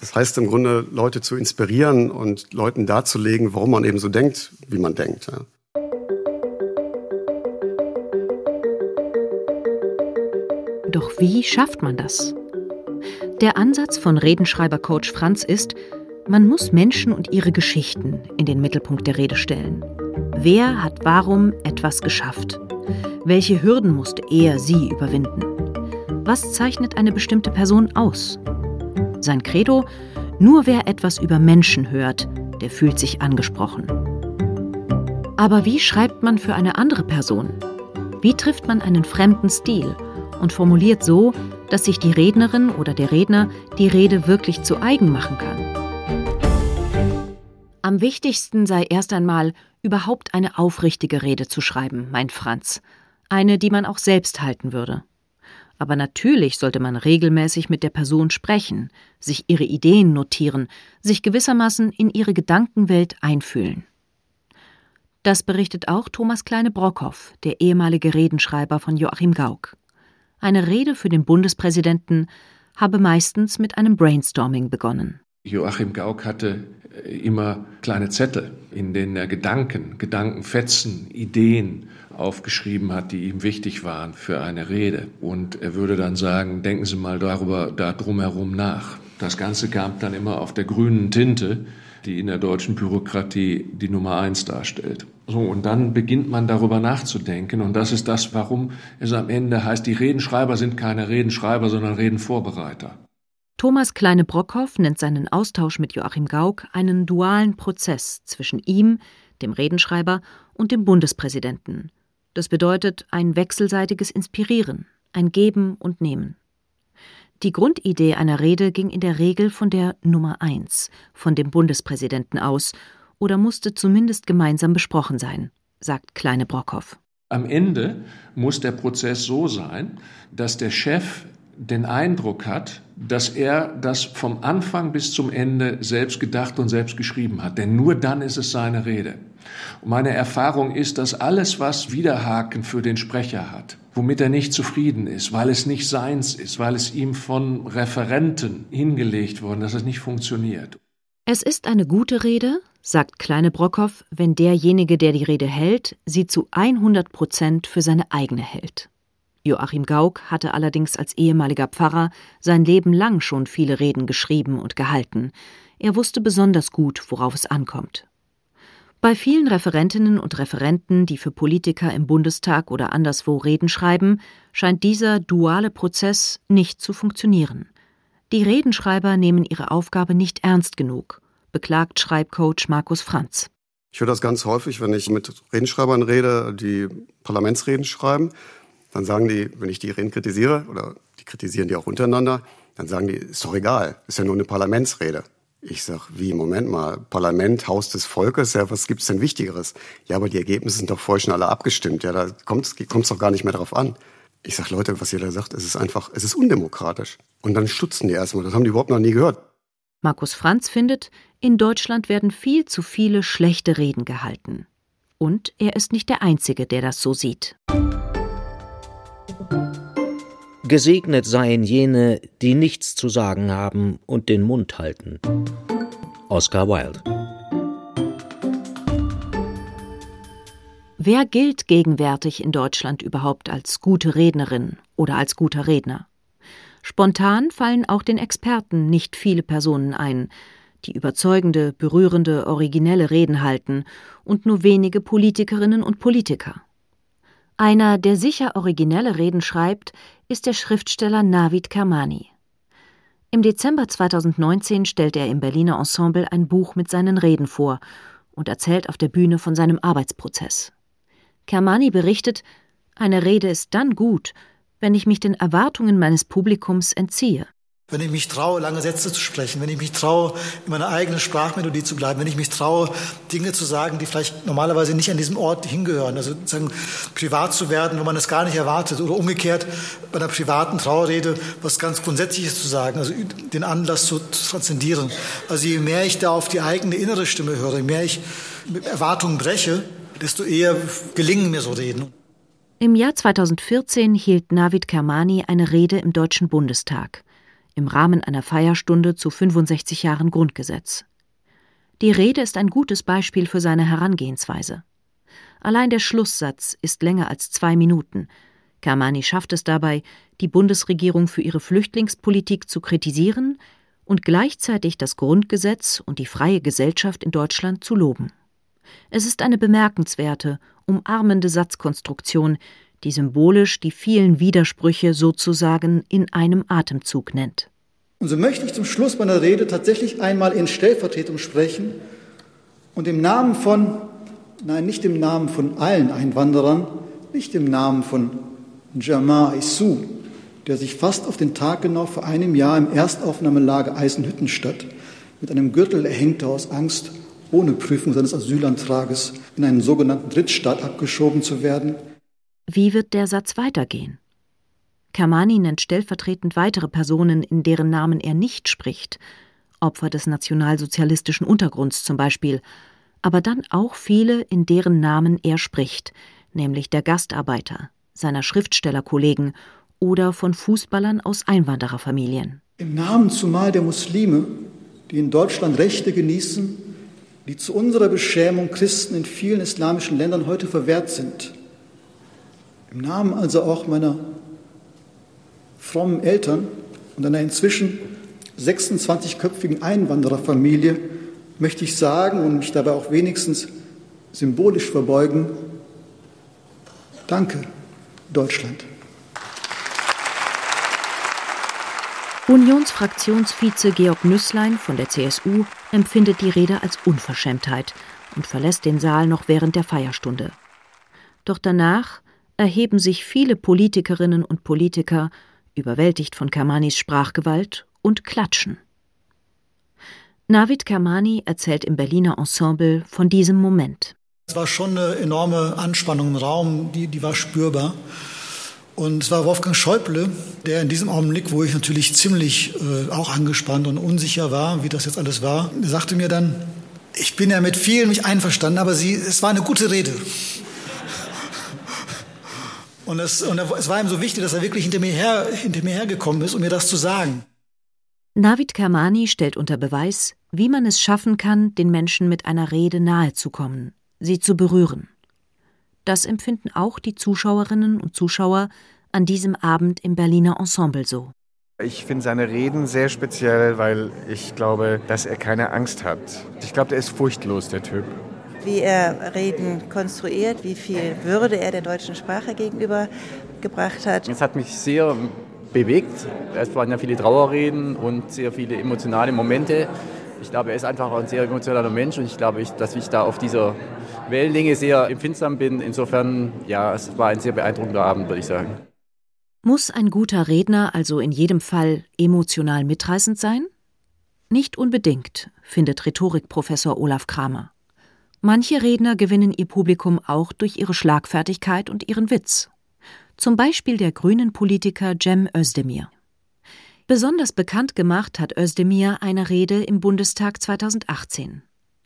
das heißt im Grunde Leute zu inspirieren und Leuten darzulegen, warum man eben so denkt, wie man denkt. Ja. Doch wie schafft man das? Der Ansatz von Redenschreiber-Coach Franz ist, man muss Menschen und ihre Geschichten in den Mittelpunkt der Rede stellen. Wer hat warum etwas geschafft? Welche Hürden musste er, sie überwinden? Was zeichnet eine bestimmte Person aus? Sein Credo, nur wer etwas über Menschen hört, der fühlt sich angesprochen. Aber wie schreibt man für eine andere Person? Wie trifft man einen fremden Stil und formuliert so, dass sich die Rednerin oder der Redner die Rede wirklich zu eigen machen kann. Am wichtigsten sei erst einmal, überhaupt eine aufrichtige Rede zu schreiben, meint Franz. Eine, die man auch selbst halten würde. Aber natürlich sollte man regelmäßig mit der Person sprechen, sich ihre Ideen notieren, sich gewissermaßen in ihre Gedankenwelt einfühlen. Das berichtet auch Thomas Kleine-Brockhoff, der ehemalige Redenschreiber von Joachim Gauck. Eine Rede für den Bundespräsidenten habe meistens mit einem Brainstorming begonnen. Joachim Gauck hatte äh, immer kleine Zettel, in denen er Gedanken, Gedankenfetzen, Ideen aufgeschrieben hat, die ihm wichtig waren für eine Rede. Und er würde dann sagen, denken Sie mal darüber, da drumherum nach. Das Ganze kam dann immer auf der grünen Tinte, die in der deutschen Bürokratie die Nummer eins darstellt. So, und dann beginnt man darüber nachzudenken. Und das ist das, warum es am Ende heißt, die Redenschreiber sind keine Redenschreiber, sondern Redenvorbereiter. Thomas Kleine-Brockhoff nennt seinen Austausch mit Joachim Gauck einen dualen Prozess zwischen ihm, dem Redenschreiber, und dem Bundespräsidenten. Das bedeutet ein wechselseitiges Inspirieren, ein Geben und Nehmen. Die Grundidee einer Rede ging in der Regel von der Nummer eins, von dem Bundespräsidenten aus oder musste zumindest gemeinsam besprochen sein, sagt Kleine Brockhoff. Am Ende muss der Prozess so sein, dass der Chef den Eindruck hat, dass er das vom Anfang bis zum Ende selbst gedacht und selbst geschrieben hat. Denn nur dann ist es seine Rede. Und meine Erfahrung ist, dass alles, was Widerhaken für den Sprecher hat, womit er nicht zufrieden ist, weil es nicht seins ist, weil es ihm von Referenten hingelegt worden, dass es nicht funktioniert. Es ist eine gute Rede, sagt Kleine Brockhoff, wenn derjenige, der die Rede hält, sie zu 100 Prozent für seine eigene hält. Joachim Gauck hatte allerdings als ehemaliger Pfarrer sein Leben lang schon viele Reden geschrieben und gehalten. Er wusste besonders gut, worauf es ankommt. Bei vielen Referentinnen und Referenten, die für Politiker im Bundestag oder anderswo Reden schreiben, scheint dieser duale Prozess nicht zu funktionieren. Die Redenschreiber nehmen ihre Aufgabe nicht ernst genug, beklagt Schreibcoach Markus Franz. Ich höre das ganz häufig, wenn ich mit Redenschreibern rede, die Parlamentsreden schreiben, dann sagen die, wenn ich die Reden kritisiere, oder die kritisieren die auch untereinander, dann sagen die, ist doch egal, ist ja nur eine Parlamentsrede. Ich sag, wie, Moment mal, Parlament, Haus des Volkes, ja, was gibt's denn Wichtigeres? Ja, aber die Ergebnisse sind doch vorher schon alle abgestimmt, ja, da kommt's, kommt's doch gar nicht mehr drauf an. Ich sag, Leute, was ihr da sagt, es ist einfach, es ist undemokratisch. Und dann stutzen die erstmal, das haben die überhaupt noch nie gehört. Markus Franz findet, in Deutschland werden viel zu viele schlechte Reden gehalten. Und er ist nicht der Einzige, der das so sieht. Gesegnet seien jene, die nichts zu sagen haben und den Mund halten. Oscar Wilde. Wer gilt gegenwärtig in Deutschland überhaupt als gute Rednerin oder als guter Redner? Spontan fallen auch den Experten nicht viele Personen ein, die überzeugende, berührende, originelle Reden halten, und nur wenige Politikerinnen und Politiker. Einer, der sicher originelle Reden schreibt, ist der Schriftsteller Navid Kermani. Im Dezember 2019 stellt er im Berliner Ensemble ein Buch mit seinen Reden vor und erzählt auf der Bühne von seinem Arbeitsprozess. Kermani berichtet, eine Rede ist dann gut, wenn ich mich den Erwartungen meines Publikums entziehe wenn ich mich traue, lange Sätze zu sprechen, wenn ich mich traue, in meiner eigenen Sprachmelodie zu bleiben, wenn ich mich traue, Dinge zu sagen, die vielleicht normalerweise nicht an diesem Ort hingehören, also sozusagen privat zu werden, wo man es gar nicht erwartet, oder umgekehrt bei einer privaten Trauerrede was ganz Grundsätzliches zu sagen, also den Anlass zu transzendieren. Also je mehr ich da auf die eigene innere Stimme höre, je mehr ich mit Erwartungen breche, desto eher gelingen mir so Reden. Im Jahr 2014 hielt Navid Kermani eine Rede im Deutschen Bundestag im Rahmen einer Feierstunde zu 65 Jahren Grundgesetz. Die Rede ist ein gutes Beispiel für seine Herangehensweise. Allein der Schlusssatz ist länger als zwei Minuten. Kermani schafft es dabei, die Bundesregierung für ihre Flüchtlingspolitik zu kritisieren und gleichzeitig das Grundgesetz und die freie Gesellschaft in Deutschland zu loben. Es ist eine bemerkenswerte, umarmende Satzkonstruktion, die symbolisch die vielen Widersprüche sozusagen in einem Atemzug nennt. Und so möchte ich zum Schluss meiner Rede tatsächlich einmal in Stellvertretung sprechen und im Namen von, nein, nicht im Namen von allen Einwanderern, nicht im Namen von Jamal Issou, der sich fast auf den Tag genau vor einem Jahr im Erstaufnahmelager Eisenhüttenstadt mit einem Gürtel erhängte aus Angst, ohne Prüfung seines Asylantrages in einen sogenannten Drittstaat abgeschoben zu werden, wie wird der Satz weitergehen? Kermani nennt stellvertretend weitere Personen, in deren Namen er nicht spricht, Opfer des nationalsozialistischen Untergrunds zum Beispiel, aber dann auch viele, in deren Namen er spricht, nämlich der Gastarbeiter, seiner Schriftstellerkollegen oder von Fußballern aus Einwandererfamilien. Im Namen zumal der Muslime, die in Deutschland Rechte genießen, die zu unserer Beschämung Christen in vielen islamischen Ländern heute verwehrt sind. Im Namen also auch meiner frommen Eltern und einer inzwischen 26-köpfigen Einwandererfamilie möchte ich sagen und mich dabei auch wenigstens symbolisch verbeugen, danke Deutschland. Unionsfraktionsvize Georg Nüßlein von der CSU empfindet die Rede als Unverschämtheit und verlässt den Saal noch während der Feierstunde. Doch danach erheben sich viele Politikerinnen und Politiker, überwältigt von Kermanis Sprachgewalt, und klatschen. Navid Kermani erzählt im Berliner Ensemble von diesem Moment. Es war schon eine enorme Anspannung im Raum, die, die war spürbar. Und es war Wolfgang Schäuble, der in diesem Augenblick, wo ich natürlich ziemlich äh, auch angespannt und unsicher war, wie das jetzt alles war, sagte mir dann, ich bin ja mit vielen mich einverstanden, aber Sie, es war eine gute Rede. Und, es, und es war ihm so wichtig, dass er wirklich hinter mir, her, hinter mir hergekommen ist, um mir das zu sagen. Navid Kermani stellt unter Beweis, wie man es schaffen kann, den Menschen mit einer Rede nahezukommen, sie zu berühren. Das empfinden auch die Zuschauerinnen und Zuschauer an diesem Abend im Berliner Ensemble so. Ich finde seine Reden sehr speziell, weil ich glaube, dass er keine Angst hat. Ich glaube, der ist furchtlos, der Typ. Wie er Reden konstruiert, wie viel Würde er der deutschen Sprache gegenüber gebracht hat. Es hat mich sehr bewegt. Es waren ja viele Trauerreden und sehr viele emotionale Momente. Ich glaube, er ist einfach ein sehr emotionaler Mensch und ich glaube, dass ich da auf dieser Wellenlänge sehr empfindsam bin. Insofern, ja, es war ein sehr beeindruckender Abend, würde ich sagen. Muss ein guter Redner also in jedem Fall emotional mitreißend sein? Nicht unbedingt, findet Rhetorikprofessor Olaf Kramer. Manche Redner gewinnen ihr Publikum auch durch ihre Schlagfertigkeit und ihren Witz. Zum Beispiel der grünen Politiker Cem Özdemir. Besonders bekannt gemacht hat Özdemir eine Rede im Bundestag 2018.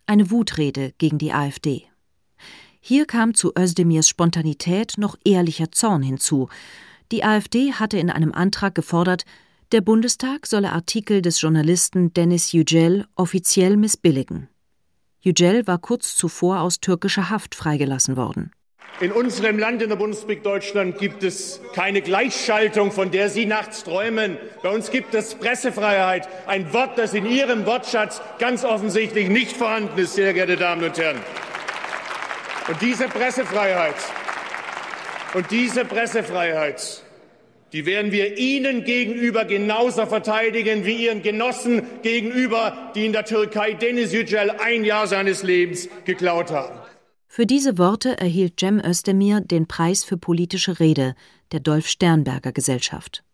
Eine Wutrede gegen die AfD. Hier kam zu Özdemirs Spontanität noch ehrlicher Zorn hinzu. Die AfD hatte in einem Antrag gefordert, der Bundestag solle Artikel des Journalisten Dennis Yücel offiziell missbilligen. Yücel war kurz zuvor aus türkischer Haft freigelassen worden. In unserem Land, in der Bundesrepublik Deutschland, gibt es keine Gleichschaltung, von der Sie nachts träumen. Bei uns gibt es Pressefreiheit, ein Wort, das in Ihrem Wortschatz ganz offensichtlich nicht vorhanden ist, sehr geehrte Damen und Herren. Und diese Pressefreiheit, und diese Pressefreiheit, die werden wir Ihnen gegenüber genauso verteidigen wie Ihren Genossen gegenüber, die in der Türkei Deniz Yücel ein Jahr seines Lebens geklaut haben. Für diese Worte erhielt Cem Özdemir den Preis für politische Rede der Dolf Sternberger Gesellschaft.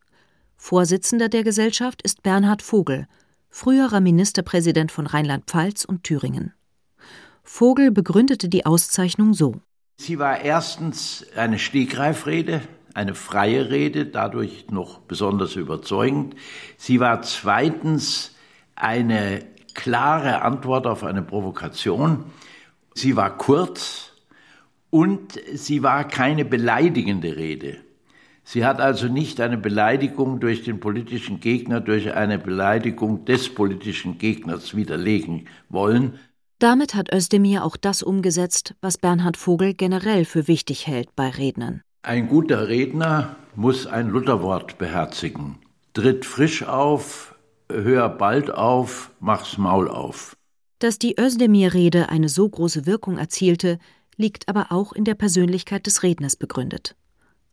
Vorsitzender der Gesellschaft ist Bernhard Vogel, früherer Ministerpräsident von Rheinland-Pfalz und Thüringen. Vogel begründete die Auszeichnung so. Sie war erstens eine Stegreifrede, eine freie Rede, dadurch noch besonders überzeugend. Sie war zweitens eine klare Antwort auf eine Provokation. Sie war kurz und sie war keine beleidigende Rede. Sie hat also nicht eine Beleidigung durch den politischen Gegner, durch eine Beleidigung des politischen Gegners widerlegen wollen, damit hat Özdemir auch das umgesetzt, was Bernhard Vogel generell für wichtig hält bei Rednern. Ein guter Redner muss ein Lutherwort beherzigen. Tritt frisch auf, hör bald auf, mach's Maul auf. Dass die Özdemir-Rede eine so große Wirkung erzielte, liegt aber auch in der Persönlichkeit des Redners begründet.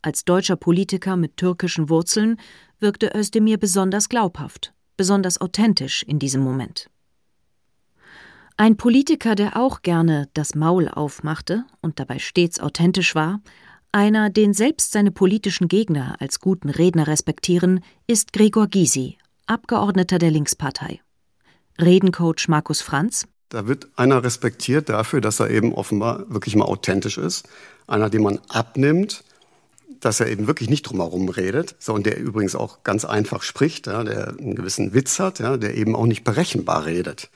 Als deutscher Politiker mit türkischen Wurzeln wirkte Özdemir besonders glaubhaft, besonders authentisch in diesem Moment. Ein Politiker, der auch gerne das Maul aufmachte und dabei stets authentisch war, einer, den selbst seine politischen Gegner als guten Redner respektieren, ist Gregor Gysi, Abgeordneter der Linkspartei. Redencoach Markus Franz. Da wird einer respektiert dafür, dass er eben offenbar wirklich mal authentisch ist. Einer, den man abnimmt, dass er eben wirklich nicht drumherum redet, sondern der übrigens auch ganz einfach spricht, ja, der einen gewissen Witz hat, ja, der eben auch nicht berechenbar redet.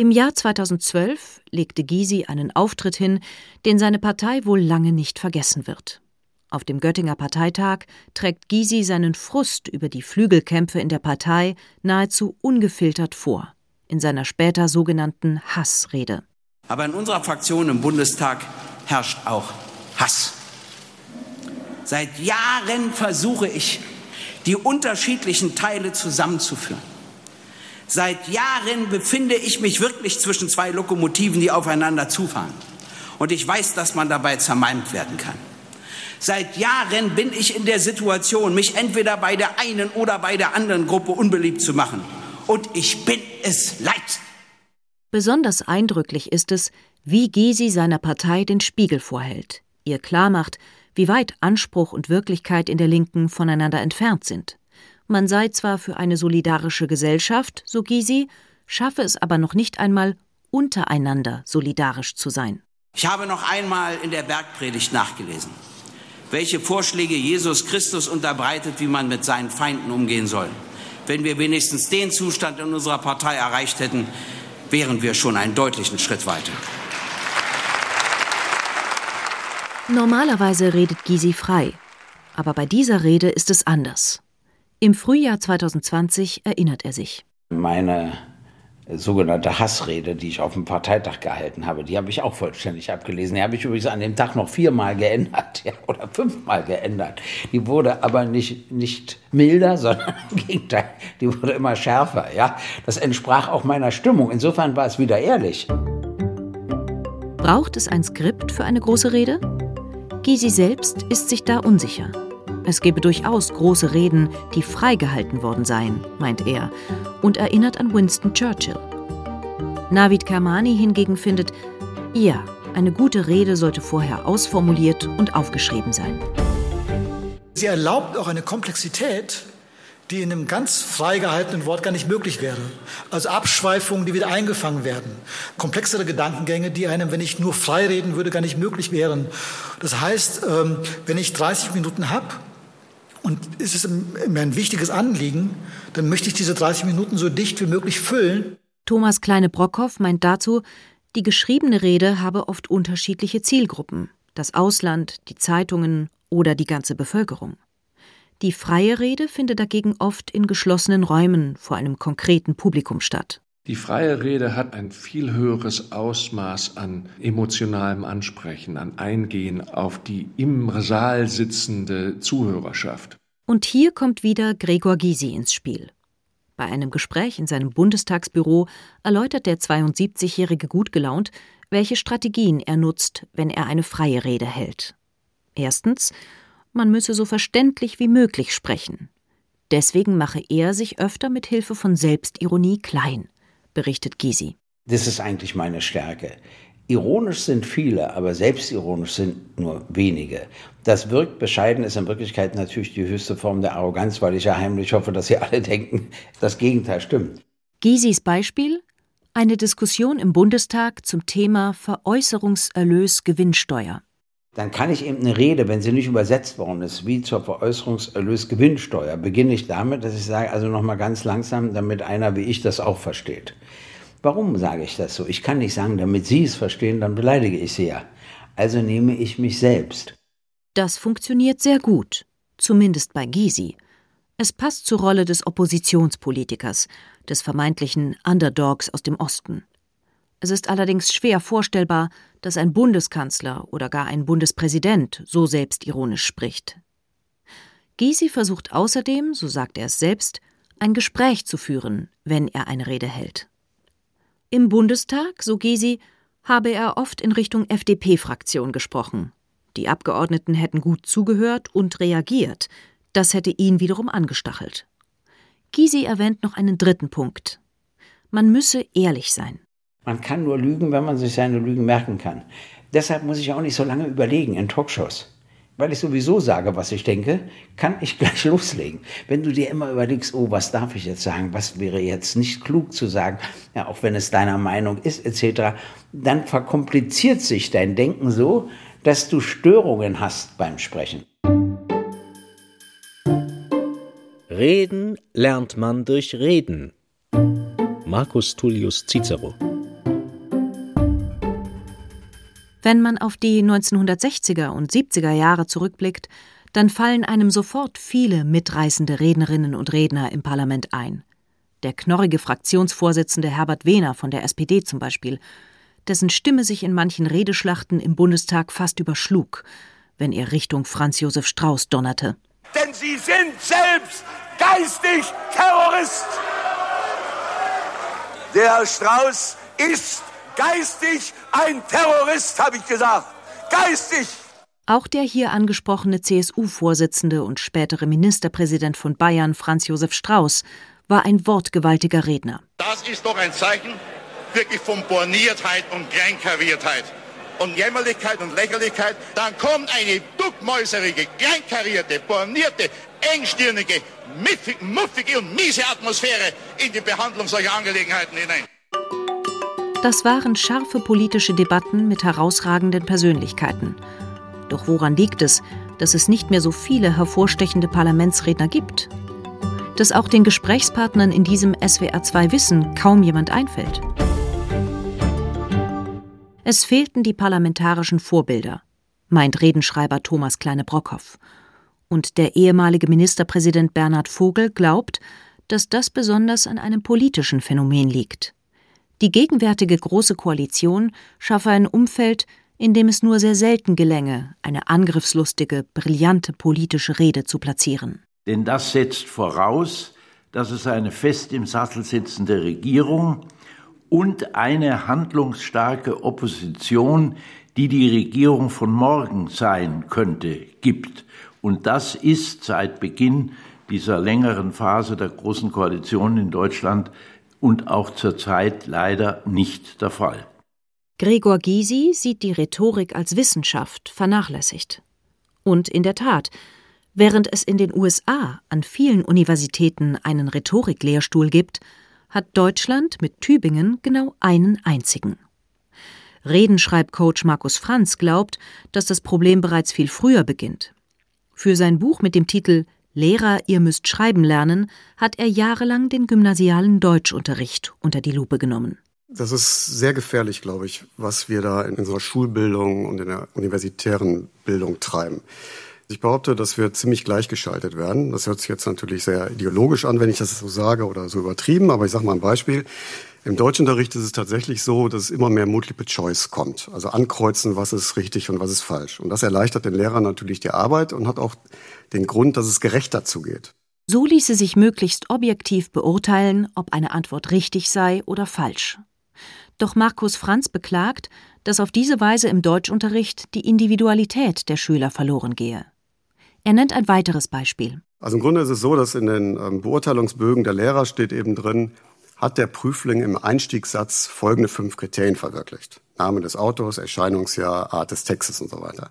Im Jahr 2012 legte Gysi einen Auftritt hin, den seine Partei wohl lange nicht vergessen wird. Auf dem Göttinger Parteitag trägt Gysi seinen Frust über die Flügelkämpfe in der Partei nahezu ungefiltert vor, in seiner später sogenannten Hassrede. Aber in unserer Fraktion im Bundestag herrscht auch Hass. Seit Jahren versuche ich, die unterschiedlichen Teile zusammenzuführen. Seit Jahren befinde ich mich wirklich zwischen zwei Lokomotiven, die aufeinander zufahren. Und ich weiß, dass man dabei zermalmt werden kann. Seit Jahren bin ich in der Situation, mich entweder bei der einen oder bei der anderen Gruppe unbeliebt zu machen. Und ich bin es leid. Besonders eindrücklich ist es, wie Gysi seiner Partei den Spiegel vorhält, ihr klarmacht, wie weit Anspruch und Wirklichkeit in der Linken voneinander entfernt sind. Man sei zwar für eine solidarische Gesellschaft, so Gysi, schaffe es aber noch nicht einmal, untereinander solidarisch zu sein. Ich habe noch einmal in der Bergpredigt nachgelesen, welche Vorschläge Jesus Christus unterbreitet, wie man mit seinen Feinden umgehen soll. Wenn wir wenigstens den Zustand in unserer Partei erreicht hätten, wären wir schon einen deutlichen Schritt weiter. Normalerweise redet Gysi frei, aber bei dieser Rede ist es anders. Im Frühjahr 2020 erinnert er sich. Meine sogenannte Hassrede, die ich auf dem Parteitag gehalten habe, die habe ich auch vollständig abgelesen. Die habe ich übrigens an dem Tag noch viermal geändert ja, oder fünfmal geändert. Die wurde aber nicht, nicht milder, sondern im Gegenteil, die wurde immer schärfer. Ja? Das entsprach auch meiner Stimmung. Insofern war es wieder ehrlich. Braucht es ein Skript für eine große Rede? Gysi selbst ist sich da unsicher. Es gebe durchaus große Reden, die freigehalten worden seien, meint er, und erinnert an Winston Churchill. Navid Kermani hingegen findet, ja, eine gute Rede sollte vorher ausformuliert und aufgeschrieben sein. Sie erlaubt auch eine Komplexität, die in einem ganz frei gehaltenen Wort gar nicht möglich wäre. Also Abschweifungen, die wieder eingefangen werden. Komplexere Gedankengänge, die einem, wenn ich nur frei reden würde, gar nicht möglich wären. Das heißt, ähm, wenn ich 30 Minuten habe, und ist es mir ein wichtiges Anliegen, dann möchte ich diese 30 Minuten so dicht wie möglich füllen. Thomas Kleine-Brockhoff meint dazu, die geschriebene Rede habe oft unterschiedliche Zielgruppen, das Ausland, die Zeitungen oder die ganze Bevölkerung. Die freie Rede findet dagegen oft in geschlossenen Räumen vor einem konkreten Publikum statt. Die freie Rede hat ein viel höheres Ausmaß an emotionalem Ansprechen, an Eingehen auf die im Saal sitzende Zuhörerschaft. Und hier kommt wieder Gregor Gysi ins Spiel. Bei einem Gespräch in seinem Bundestagsbüro erläutert der 72-Jährige gut gelaunt, welche Strategien er nutzt, wenn er eine freie Rede hält. Erstens, man müsse so verständlich wie möglich sprechen. Deswegen mache er sich öfter mit Hilfe von Selbstironie klein berichtet Gysi. Das ist eigentlich meine Stärke. Ironisch sind viele, aber selbstironisch sind nur wenige. Das wirkt bescheiden, ist in Wirklichkeit natürlich die höchste Form der Arroganz, weil ich ja heimlich hoffe, dass Sie alle denken, das Gegenteil stimmt. Gysis Beispiel? Eine Diskussion im Bundestag zum Thema Veräußerungserlös Gewinnsteuer. Dann kann ich eben eine Rede, wenn sie nicht übersetzt worden ist, wie zur Veräußerungserlös Gewinnsteuer, beginne ich damit, dass ich sage, also nochmal ganz langsam, damit einer wie ich das auch versteht. Warum sage ich das so? Ich kann nicht sagen, damit Sie es verstehen, dann beleidige ich Sie ja. Also nehme ich mich selbst. Das funktioniert sehr gut, zumindest bei Gysi. Es passt zur Rolle des Oppositionspolitikers, des vermeintlichen Underdogs aus dem Osten. Es ist allerdings schwer vorstellbar, dass ein Bundeskanzler oder gar ein Bundespräsident so selbstironisch spricht. Gysi versucht außerdem, so sagt er es selbst, ein Gespräch zu führen, wenn er eine Rede hält. Im Bundestag, so Gysi, habe er oft in Richtung FDP-Fraktion gesprochen. Die Abgeordneten hätten gut zugehört und reagiert. Das hätte ihn wiederum angestachelt. Gysi erwähnt noch einen dritten Punkt. Man müsse ehrlich sein. Man kann nur lügen, wenn man sich seine Lügen merken kann. Deshalb muss ich auch nicht so lange überlegen in Talkshows weil ich sowieso sage, was ich denke, kann ich gleich loslegen. Wenn du dir immer überlegst, oh, was darf ich jetzt sagen, was wäre jetzt nicht klug zu sagen, ja, auch wenn es deiner Meinung ist, etc., dann verkompliziert sich dein Denken so, dass du Störungen hast beim Sprechen. Reden lernt man durch Reden. Marcus Tullius Cicero Wenn man auf die 1960er und 70er Jahre zurückblickt, dann fallen einem sofort viele mitreißende Rednerinnen und Redner im Parlament ein. Der knorrige Fraktionsvorsitzende Herbert Wehner von der SPD zum Beispiel, dessen Stimme sich in manchen Redeschlachten im Bundestag fast überschlug, wenn er Richtung Franz Josef Strauß donnerte. Denn Sie sind selbst geistig Terrorist! Der Herr Strauß ist geistig ein Terrorist, habe ich gesagt. Geistig! Auch der hier angesprochene CSU-Vorsitzende und spätere Ministerpräsident von Bayern, Franz Josef Strauß, war ein wortgewaltiger Redner. Das ist doch ein Zeichen wirklich von Borniertheit und Kleinkariiertheit und Jämmerlichkeit und Lächerlichkeit. Dann kommt eine duckmäuserige, kleinkarierte, bornierte, engstirnige, muffige und miese Atmosphäre in die Behandlung solcher Angelegenheiten hinein. Das waren scharfe politische Debatten mit herausragenden Persönlichkeiten. Doch woran liegt es, dass es nicht mehr so viele hervorstechende Parlamentsredner gibt? Dass auch den Gesprächspartnern in diesem SWR2 Wissen kaum jemand einfällt? Es fehlten die parlamentarischen Vorbilder, meint Redenschreiber Thomas Kleine-Brockhoff. Und der ehemalige Ministerpräsident Bernhard Vogel glaubt, dass das besonders an einem politischen Phänomen liegt. Die gegenwärtige Große Koalition schaffe ein Umfeld, in dem es nur sehr selten gelänge, eine angriffslustige, brillante politische Rede zu platzieren. Denn das setzt voraus, dass es eine fest im Sattel sitzende Regierung und eine handlungsstarke Opposition, die die Regierung von morgen sein könnte, gibt. Und das ist seit Beginn dieser längeren Phase der Großen Koalition in Deutschland und auch zurzeit leider nicht der Fall. Gregor Gysi sieht die Rhetorik als Wissenschaft vernachlässigt. Und in der Tat, während es in den USA an vielen Universitäten einen Rhetoriklehrstuhl gibt, hat Deutschland mit Tübingen genau einen einzigen. Redenschreibcoach Markus Franz glaubt, dass das Problem bereits viel früher beginnt. Für sein Buch mit dem Titel Lehrer, ihr müsst schreiben lernen, hat er jahrelang den gymnasialen Deutschunterricht unter die Lupe genommen. Das ist sehr gefährlich, glaube ich, was wir da in unserer Schulbildung und in der universitären Bildung treiben. Ich behaupte, dass wir ziemlich gleichgeschaltet werden. Das hört sich jetzt natürlich sehr ideologisch an, wenn ich das so sage oder so übertrieben, aber ich sage mal ein Beispiel. Im Deutschunterricht ist es tatsächlich so, dass es immer mehr Multiple Choice kommt. Also ankreuzen, was ist richtig und was ist falsch. Und das erleichtert den Lehrern natürlich die Arbeit und hat auch den Grund, dass es gerechter zugeht. So ließe sich möglichst objektiv beurteilen, ob eine Antwort richtig sei oder falsch. Doch Markus Franz beklagt, dass auf diese Weise im Deutschunterricht die Individualität der Schüler verloren gehe. Er nennt ein weiteres Beispiel. Also im Grunde ist es so, dass in den ähm, Beurteilungsbögen der Lehrer steht eben drin, hat der Prüfling im Einstiegssatz folgende fünf Kriterien verwirklicht. Name des Autos, Erscheinungsjahr, Art des Textes und so weiter.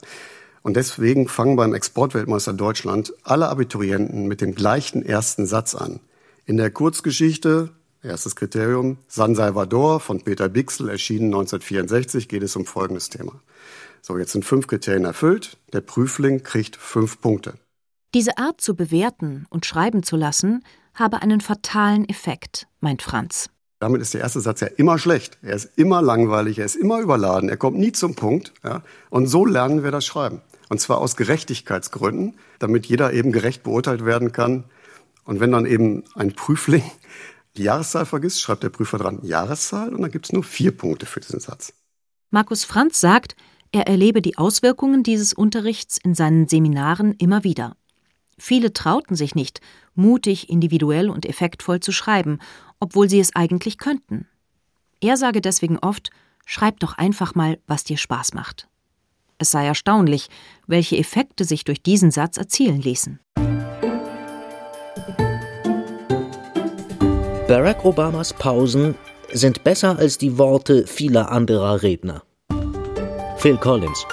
Und deswegen fangen beim Exportweltmeister Deutschland alle Abiturienten mit dem gleichen ersten Satz an. In der Kurzgeschichte Erstes Kriterium, San Salvador von Peter Bixel, erschienen 1964, geht es um folgendes Thema. So, jetzt sind fünf Kriterien erfüllt. Der Prüfling kriegt fünf Punkte. Diese Art zu bewerten und schreiben zu lassen, habe einen fatalen Effekt, meint Franz. Damit ist der erste Satz ja immer schlecht. Er ist immer langweilig, er ist immer überladen, er kommt nie zum Punkt. Ja? Und so lernen wir das Schreiben. Und zwar aus Gerechtigkeitsgründen, damit jeder eben gerecht beurteilt werden kann. Und wenn dann eben ein Prüfling die Jahreszahl vergisst, schreibt der Prüfer dran Jahreszahl und dann gibt es nur vier Punkte für diesen Satz. Markus Franz sagt, er erlebe die Auswirkungen dieses Unterrichts in seinen Seminaren immer wieder. Viele trauten sich nicht, mutig, individuell und effektvoll zu schreiben, obwohl sie es eigentlich könnten. Er sage deswegen oft, schreib doch einfach mal, was dir Spaß macht. Es sei erstaunlich, welche Effekte sich durch diesen Satz erzielen ließen. Barack Obamas Pausen sind besser als die Worte vieler anderer Redner. Phil Collins.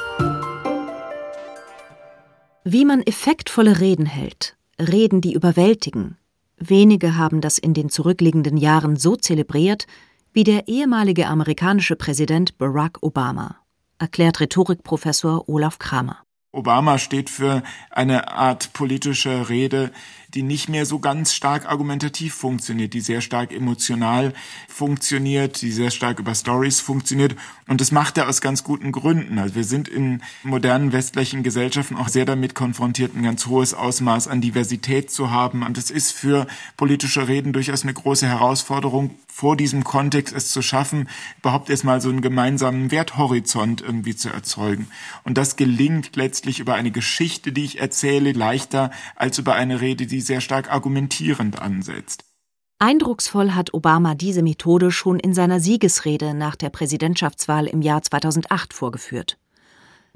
Wie man effektvolle Reden hält, Reden, die überwältigen. Wenige haben das in den zurückliegenden Jahren so zelebriert wie der ehemalige amerikanische Präsident Barack Obama, erklärt Rhetorikprofessor Olaf Kramer. Obama steht für eine Art politische Rede, die nicht mehr so ganz stark argumentativ funktioniert, die sehr stark emotional funktioniert, die sehr stark über Stories funktioniert. Und das macht er aus ganz guten Gründen. Also wir sind in modernen westlichen Gesellschaften auch sehr damit konfrontiert, ein ganz hohes Ausmaß an Diversität zu haben. Und es ist für politische Reden durchaus eine große Herausforderung, vor diesem Kontext es zu schaffen, überhaupt erstmal so einen gemeinsamen Werthorizont irgendwie zu erzeugen. Und das gelingt letztlich über eine Geschichte, die ich erzähle, leichter als über eine Rede, die sehr stark argumentierend ansetzt. Eindrucksvoll hat Obama diese Methode schon in seiner Siegesrede nach der Präsidentschaftswahl im Jahr 2008 vorgeführt.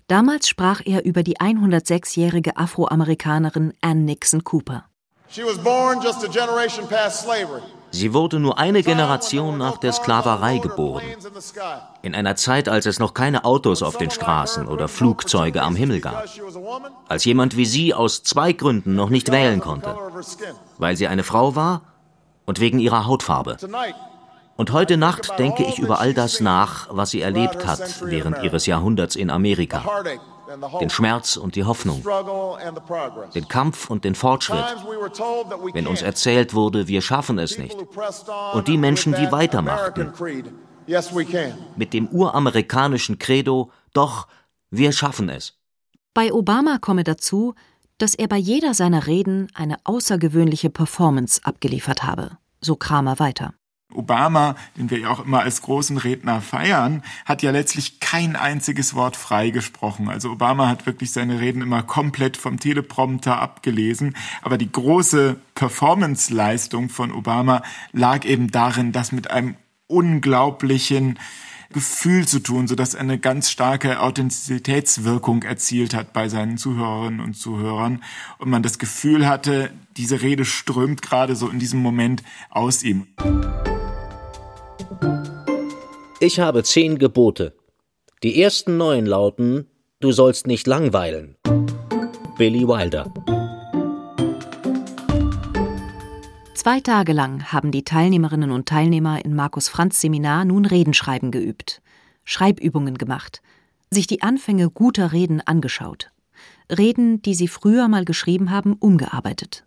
Damals sprach er über die 106-jährige Afroamerikanerin Ann Nixon Cooper. She was born just a generation past slavery. Sie wurde nur eine Generation nach der Sklaverei geboren. In einer Zeit, als es noch keine Autos auf den Straßen oder Flugzeuge am Himmel gab. Als jemand wie sie aus zwei Gründen noch nicht wählen konnte. Weil sie eine Frau war und wegen ihrer Hautfarbe. Und heute Nacht denke ich über all das nach, was sie erlebt hat während ihres Jahrhunderts in Amerika den Schmerz und die Hoffnung, den Kampf und den Fortschritt, wenn uns erzählt wurde, wir schaffen es nicht, und die Menschen, die weitermachten, mit dem uramerikanischen Credo, doch, wir schaffen es. Bei Obama komme dazu, dass er bei jeder seiner Reden eine außergewöhnliche Performance abgeliefert habe, so Kramer weiter. Obama, den wir ja auch immer als großen Redner feiern, hat ja letztlich kein einziges Wort freigesprochen. Also Obama hat wirklich seine Reden immer komplett vom Teleprompter abgelesen. Aber die große Performance-Leistung von Obama lag eben darin, das mit einem unglaublichen Gefühl zu tun, sodass er eine ganz starke Authentizitätswirkung erzielt hat bei seinen Zuhörerinnen und Zuhörern und man das Gefühl hatte, diese Rede strömt gerade so in diesem Moment aus ihm. Ich habe zehn Gebote. Die ersten neun lauten, du sollst nicht langweilen. Billy Wilder. Zwei Tage lang haben die Teilnehmerinnen und Teilnehmer in Markus Franz Seminar nun Redenschreiben geübt, Schreibübungen gemacht, sich die Anfänge guter Reden angeschaut. Reden, die sie früher mal geschrieben haben, umgearbeitet.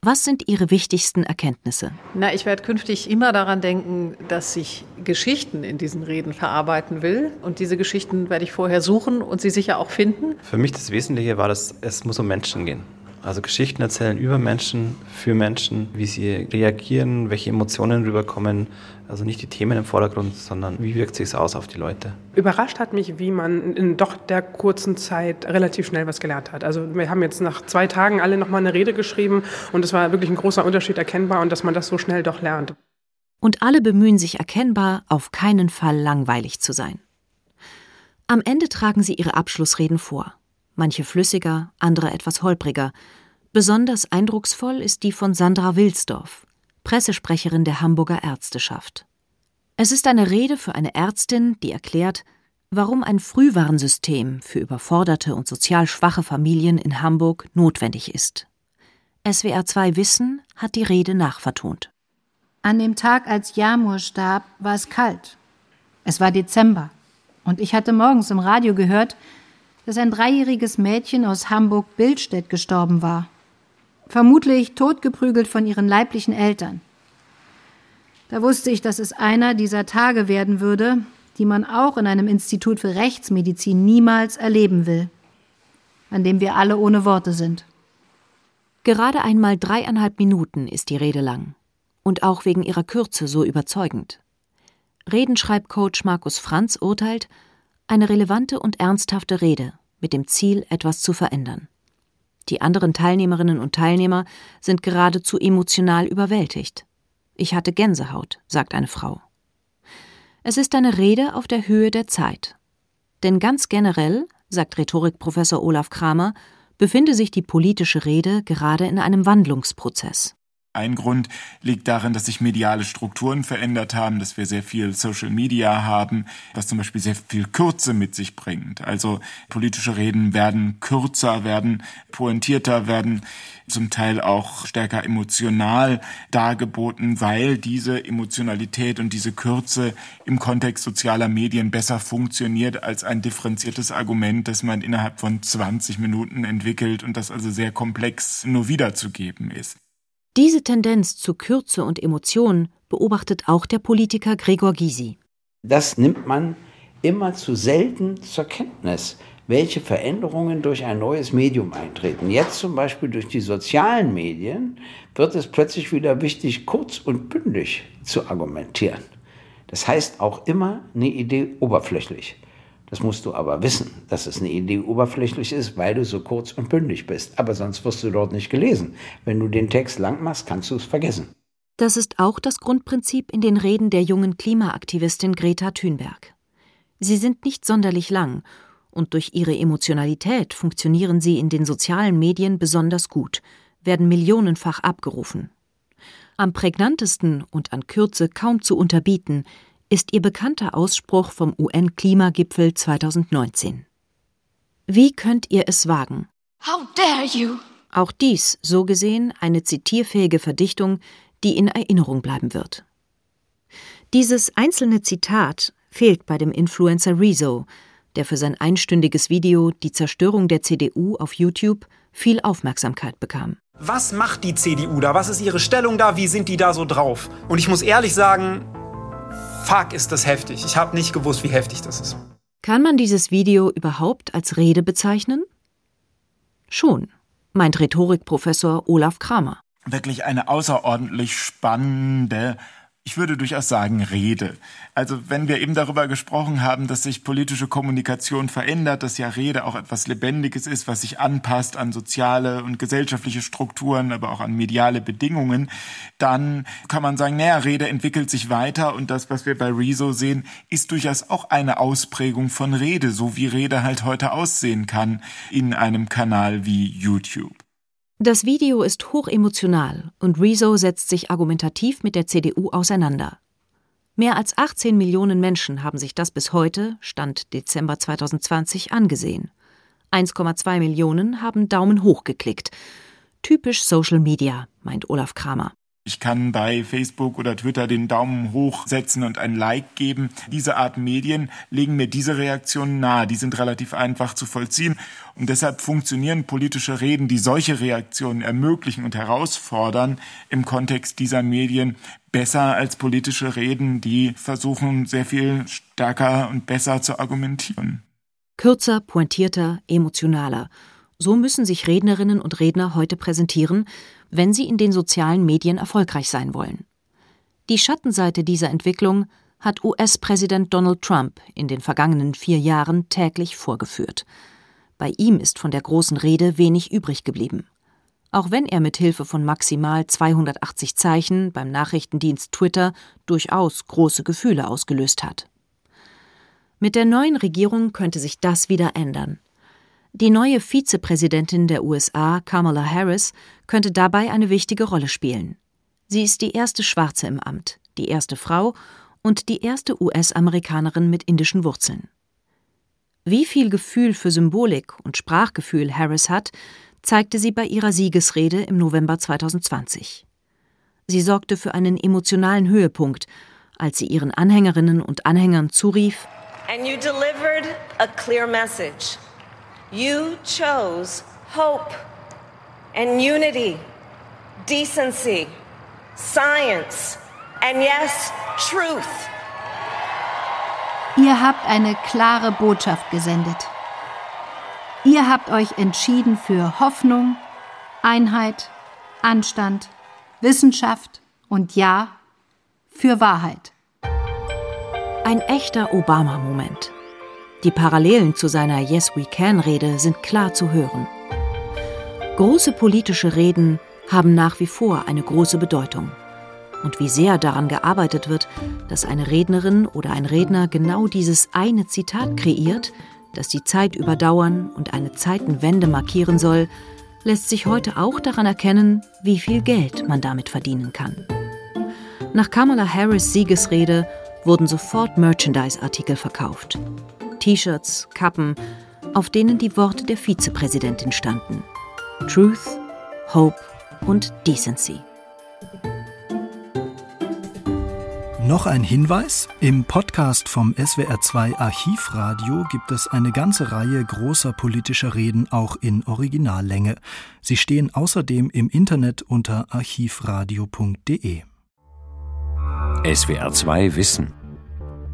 Was sind Ihre wichtigsten Erkenntnisse? Na, ich werde künftig immer daran denken, dass ich Geschichten in diesen Reden verarbeiten will. Und diese Geschichten werde ich vorher suchen und sie sicher auch finden. Für mich das Wesentliche war, dass es muss um Menschen gehen. Also Geschichten erzählen über Menschen, für Menschen, wie sie reagieren, welche Emotionen rüberkommen. Also nicht die Themen im Vordergrund, sondern wie wirkt sich es aus auf die Leute. Überrascht hat mich, wie man in doch der kurzen Zeit relativ schnell was gelernt hat. Also wir haben jetzt nach zwei Tagen alle nochmal eine Rede geschrieben und es war wirklich ein großer Unterschied erkennbar und dass man das so schnell doch lernt. Und alle bemühen sich erkennbar, auf keinen Fall langweilig zu sein. Am Ende tragen sie ihre Abschlussreden vor manche flüssiger, andere etwas holpriger. Besonders eindrucksvoll ist die von Sandra Wilsdorf, Pressesprecherin der Hamburger Ärzteschaft. Es ist eine Rede für eine Ärztin, die erklärt, warum ein Frühwarnsystem für überforderte und sozial schwache Familien in Hamburg notwendig ist. SWR 2 Wissen hat die Rede nachvertont. An dem Tag, als Jamur starb, war es kalt. Es war Dezember. Und ich hatte morgens im Radio gehört, dass ein dreijähriges Mädchen aus Hamburg-Bildstedt gestorben war. Vermutlich totgeprügelt von ihren leiblichen Eltern. Da wusste ich, dass es einer dieser Tage werden würde, die man auch in einem Institut für Rechtsmedizin niemals erleben will, an dem wir alle ohne Worte sind. Gerade einmal dreieinhalb Minuten ist die Rede lang und auch wegen ihrer Kürze so überzeugend. Redenschreibcoach Markus Franz urteilt, eine relevante und ernsthafte Rede mit dem Ziel, etwas zu verändern. Die anderen Teilnehmerinnen und Teilnehmer sind geradezu emotional überwältigt. Ich hatte Gänsehaut, sagt eine Frau. Es ist eine Rede auf der Höhe der Zeit. Denn ganz generell, sagt Rhetorikprofessor Olaf Kramer, befinde sich die politische Rede gerade in einem Wandlungsprozess. Ein Grund liegt darin, dass sich mediale Strukturen verändert haben, dass wir sehr viel Social Media haben, was zum Beispiel sehr viel Kürze mit sich bringt. Also politische Reden werden kürzer, werden pointierter, werden zum Teil auch stärker emotional dargeboten, weil diese Emotionalität und diese Kürze im Kontext sozialer Medien besser funktioniert als ein differenziertes Argument, das man innerhalb von 20 Minuten entwickelt und das also sehr komplex nur wiederzugeben ist. Diese Tendenz zu Kürze und Emotion beobachtet auch der Politiker Gregor Gysi. Das nimmt man immer zu selten zur Kenntnis welche Veränderungen durch ein neues Medium eintreten. Jetzt zum Beispiel durch die sozialen Medien wird es plötzlich wieder wichtig, kurz und bündig zu argumentieren. Das heißt auch immer eine Idee oberflächlich. Das musst du aber wissen, dass es eine Idee oberflächlich ist, weil du so kurz und bündig bist. Aber sonst wirst du dort nicht gelesen. Wenn du den Text lang machst, kannst du es vergessen. Das ist auch das Grundprinzip in den Reden der jungen Klimaaktivistin Greta Thunberg. Sie sind nicht sonderlich lang und durch ihre Emotionalität funktionieren sie in den sozialen Medien besonders gut, werden millionenfach abgerufen. Am prägnantesten und an Kürze kaum zu unterbieten ist ihr bekannter Ausspruch vom UN-Klimagipfel 2019. Wie könnt ihr es wagen? How dare you? Auch dies, so gesehen, eine zitierfähige Verdichtung, die in Erinnerung bleiben wird. Dieses einzelne Zitat fehlt bei dem Influencer Rezo, der für sein einstündiges Video Die Zerstörung der CDU auf YouTube viel Aufmerksamkeit bekam. Was macht die CDU da? Was ist ihre Stellung da? Wie sind die da so drauf? Und ich muss ehrlich sagen, fuck, ist das heftig. Ich habe nicht gewusst, wie heftig das ist. Kann man dieses Video überhaupt als Rede bezeichnen? Schon, meint Rhetorikprofessor Olaf Kramer. Wirklich eine außerordentlich spannende ich würde durchaus sagen, Rede. Also wenn wir eben darüber gesprochen haben, dass sich politische Kommunikation verändert, dass ja Rede auch etwas Lebendiges ist, was sich anpasst an soziale und gesellschaftliche Strukturen, aber auch an mediale Bedingungen, dann kann man sagen, naja, Rede entwickelt sich weiter und das, was wir bei Rezo sehen, ist durchaus auch eine Ausprägung von Rede, so wie Rede halt heute aussehen kann in einem Kanal wie YouTube. Das Video ist hochemotional und Rezo setzt sich argumentativ mit der CDU auseinander. Mehr als 18 Millionen Menschen haben sich das bis heute, Stand Dezember 2020, angesehen. 1,2 Millionen haben Daumen hoch geklickt. Typisch Social Media, meint Olaf Kramer. Ich kann bei Facebook oder Twitter den Daumen hoch setzen und ein Like geben. Diese Art Medien legen mir diese Reaktionen nahe. Die sind relativ einfach zu vollziehen. Und deshalb funktionieren politische Reden, die solche Reaktionen ermöglichen und herausfordern, im Kontext dieser Medien besser als politische Reden, die versuchen, sehr viel stärker und besser zu argumentieren. Kürzer, pointierter, emotionaler. So müssen sich Rednerinnen und Redner heute präsentieren, wenn sie in den sozialen Medien erfolgreich sein wollen. Die Schattenseite dieser Entwicklung hat US-Präsident Donald Trump in den vergangenen vier Jahren täglich vorgeführt. Bei ihm ist von der großen Rede wenig übrig geblieben. Auch wenn er mit Hilfe von maximal 280 Zeichen beim Nachrichtendienst Twitter durchaus große Gefühle ausgelöst hat. Mit der neuen Regierung könnte sich das wieder ändern. Die neue Vizepräsidentin der USA, Kamala Harris, könnte dabei eine wichtige Rolle spielen. Sie ist die erste Schwarze im Amt, die erste Frau und die erste US-Amerikanerin mit indischen Wurzeln. Wie viel Gefühl für Symbolik und Sprachgefühl Harris hat, zeigte sie bei ihrer Siegesrede im November 2020. Sie sorgte für einen emotionalen Höhepunkt, als sie ihren Anhängerinnen und Anhängern zurief And you delivered a clear message. You chose hope and unity, decency, science, and yes, truth. Ihr habt eine klare Botschaft gesendet. Ihr habt euch entschieden für Hoffnung, Einheit, Anstand, Wissenschaft und ja, für Wahrheit. Ein echter Obama-Moment. Die Parallelen zu seiner Yes We Can Rede sind klar zu hören. Große politische Reden haben nach wie vor eine große Bedeutung. Und wie sehr daran gearbeitet wird, dass eine Rednerin oder ein Redner genau dieses eine Zitat kreiert, das die Zeit überdauern und eine Zeitenwende markieren soll, lässt sich heute auch daran erkennen, wie viel Geld man damit verdienen kann. Nach Kamala Harris Siegesrede wurden sofort Merchandise-Artikel verkauft. T-Shirts, Kappen, auf denen die Worte der Vizepräsidentin standen. Truth, Hope und Decency. Noch ein Hinweis: Im Podcast vom SWR2 Archivradio gibt es eine ganze Reihe großer politischer Reden auch in Originallänge. Sie stehen außerdem im Internet unter archivradio.de. SWR2 Wissen.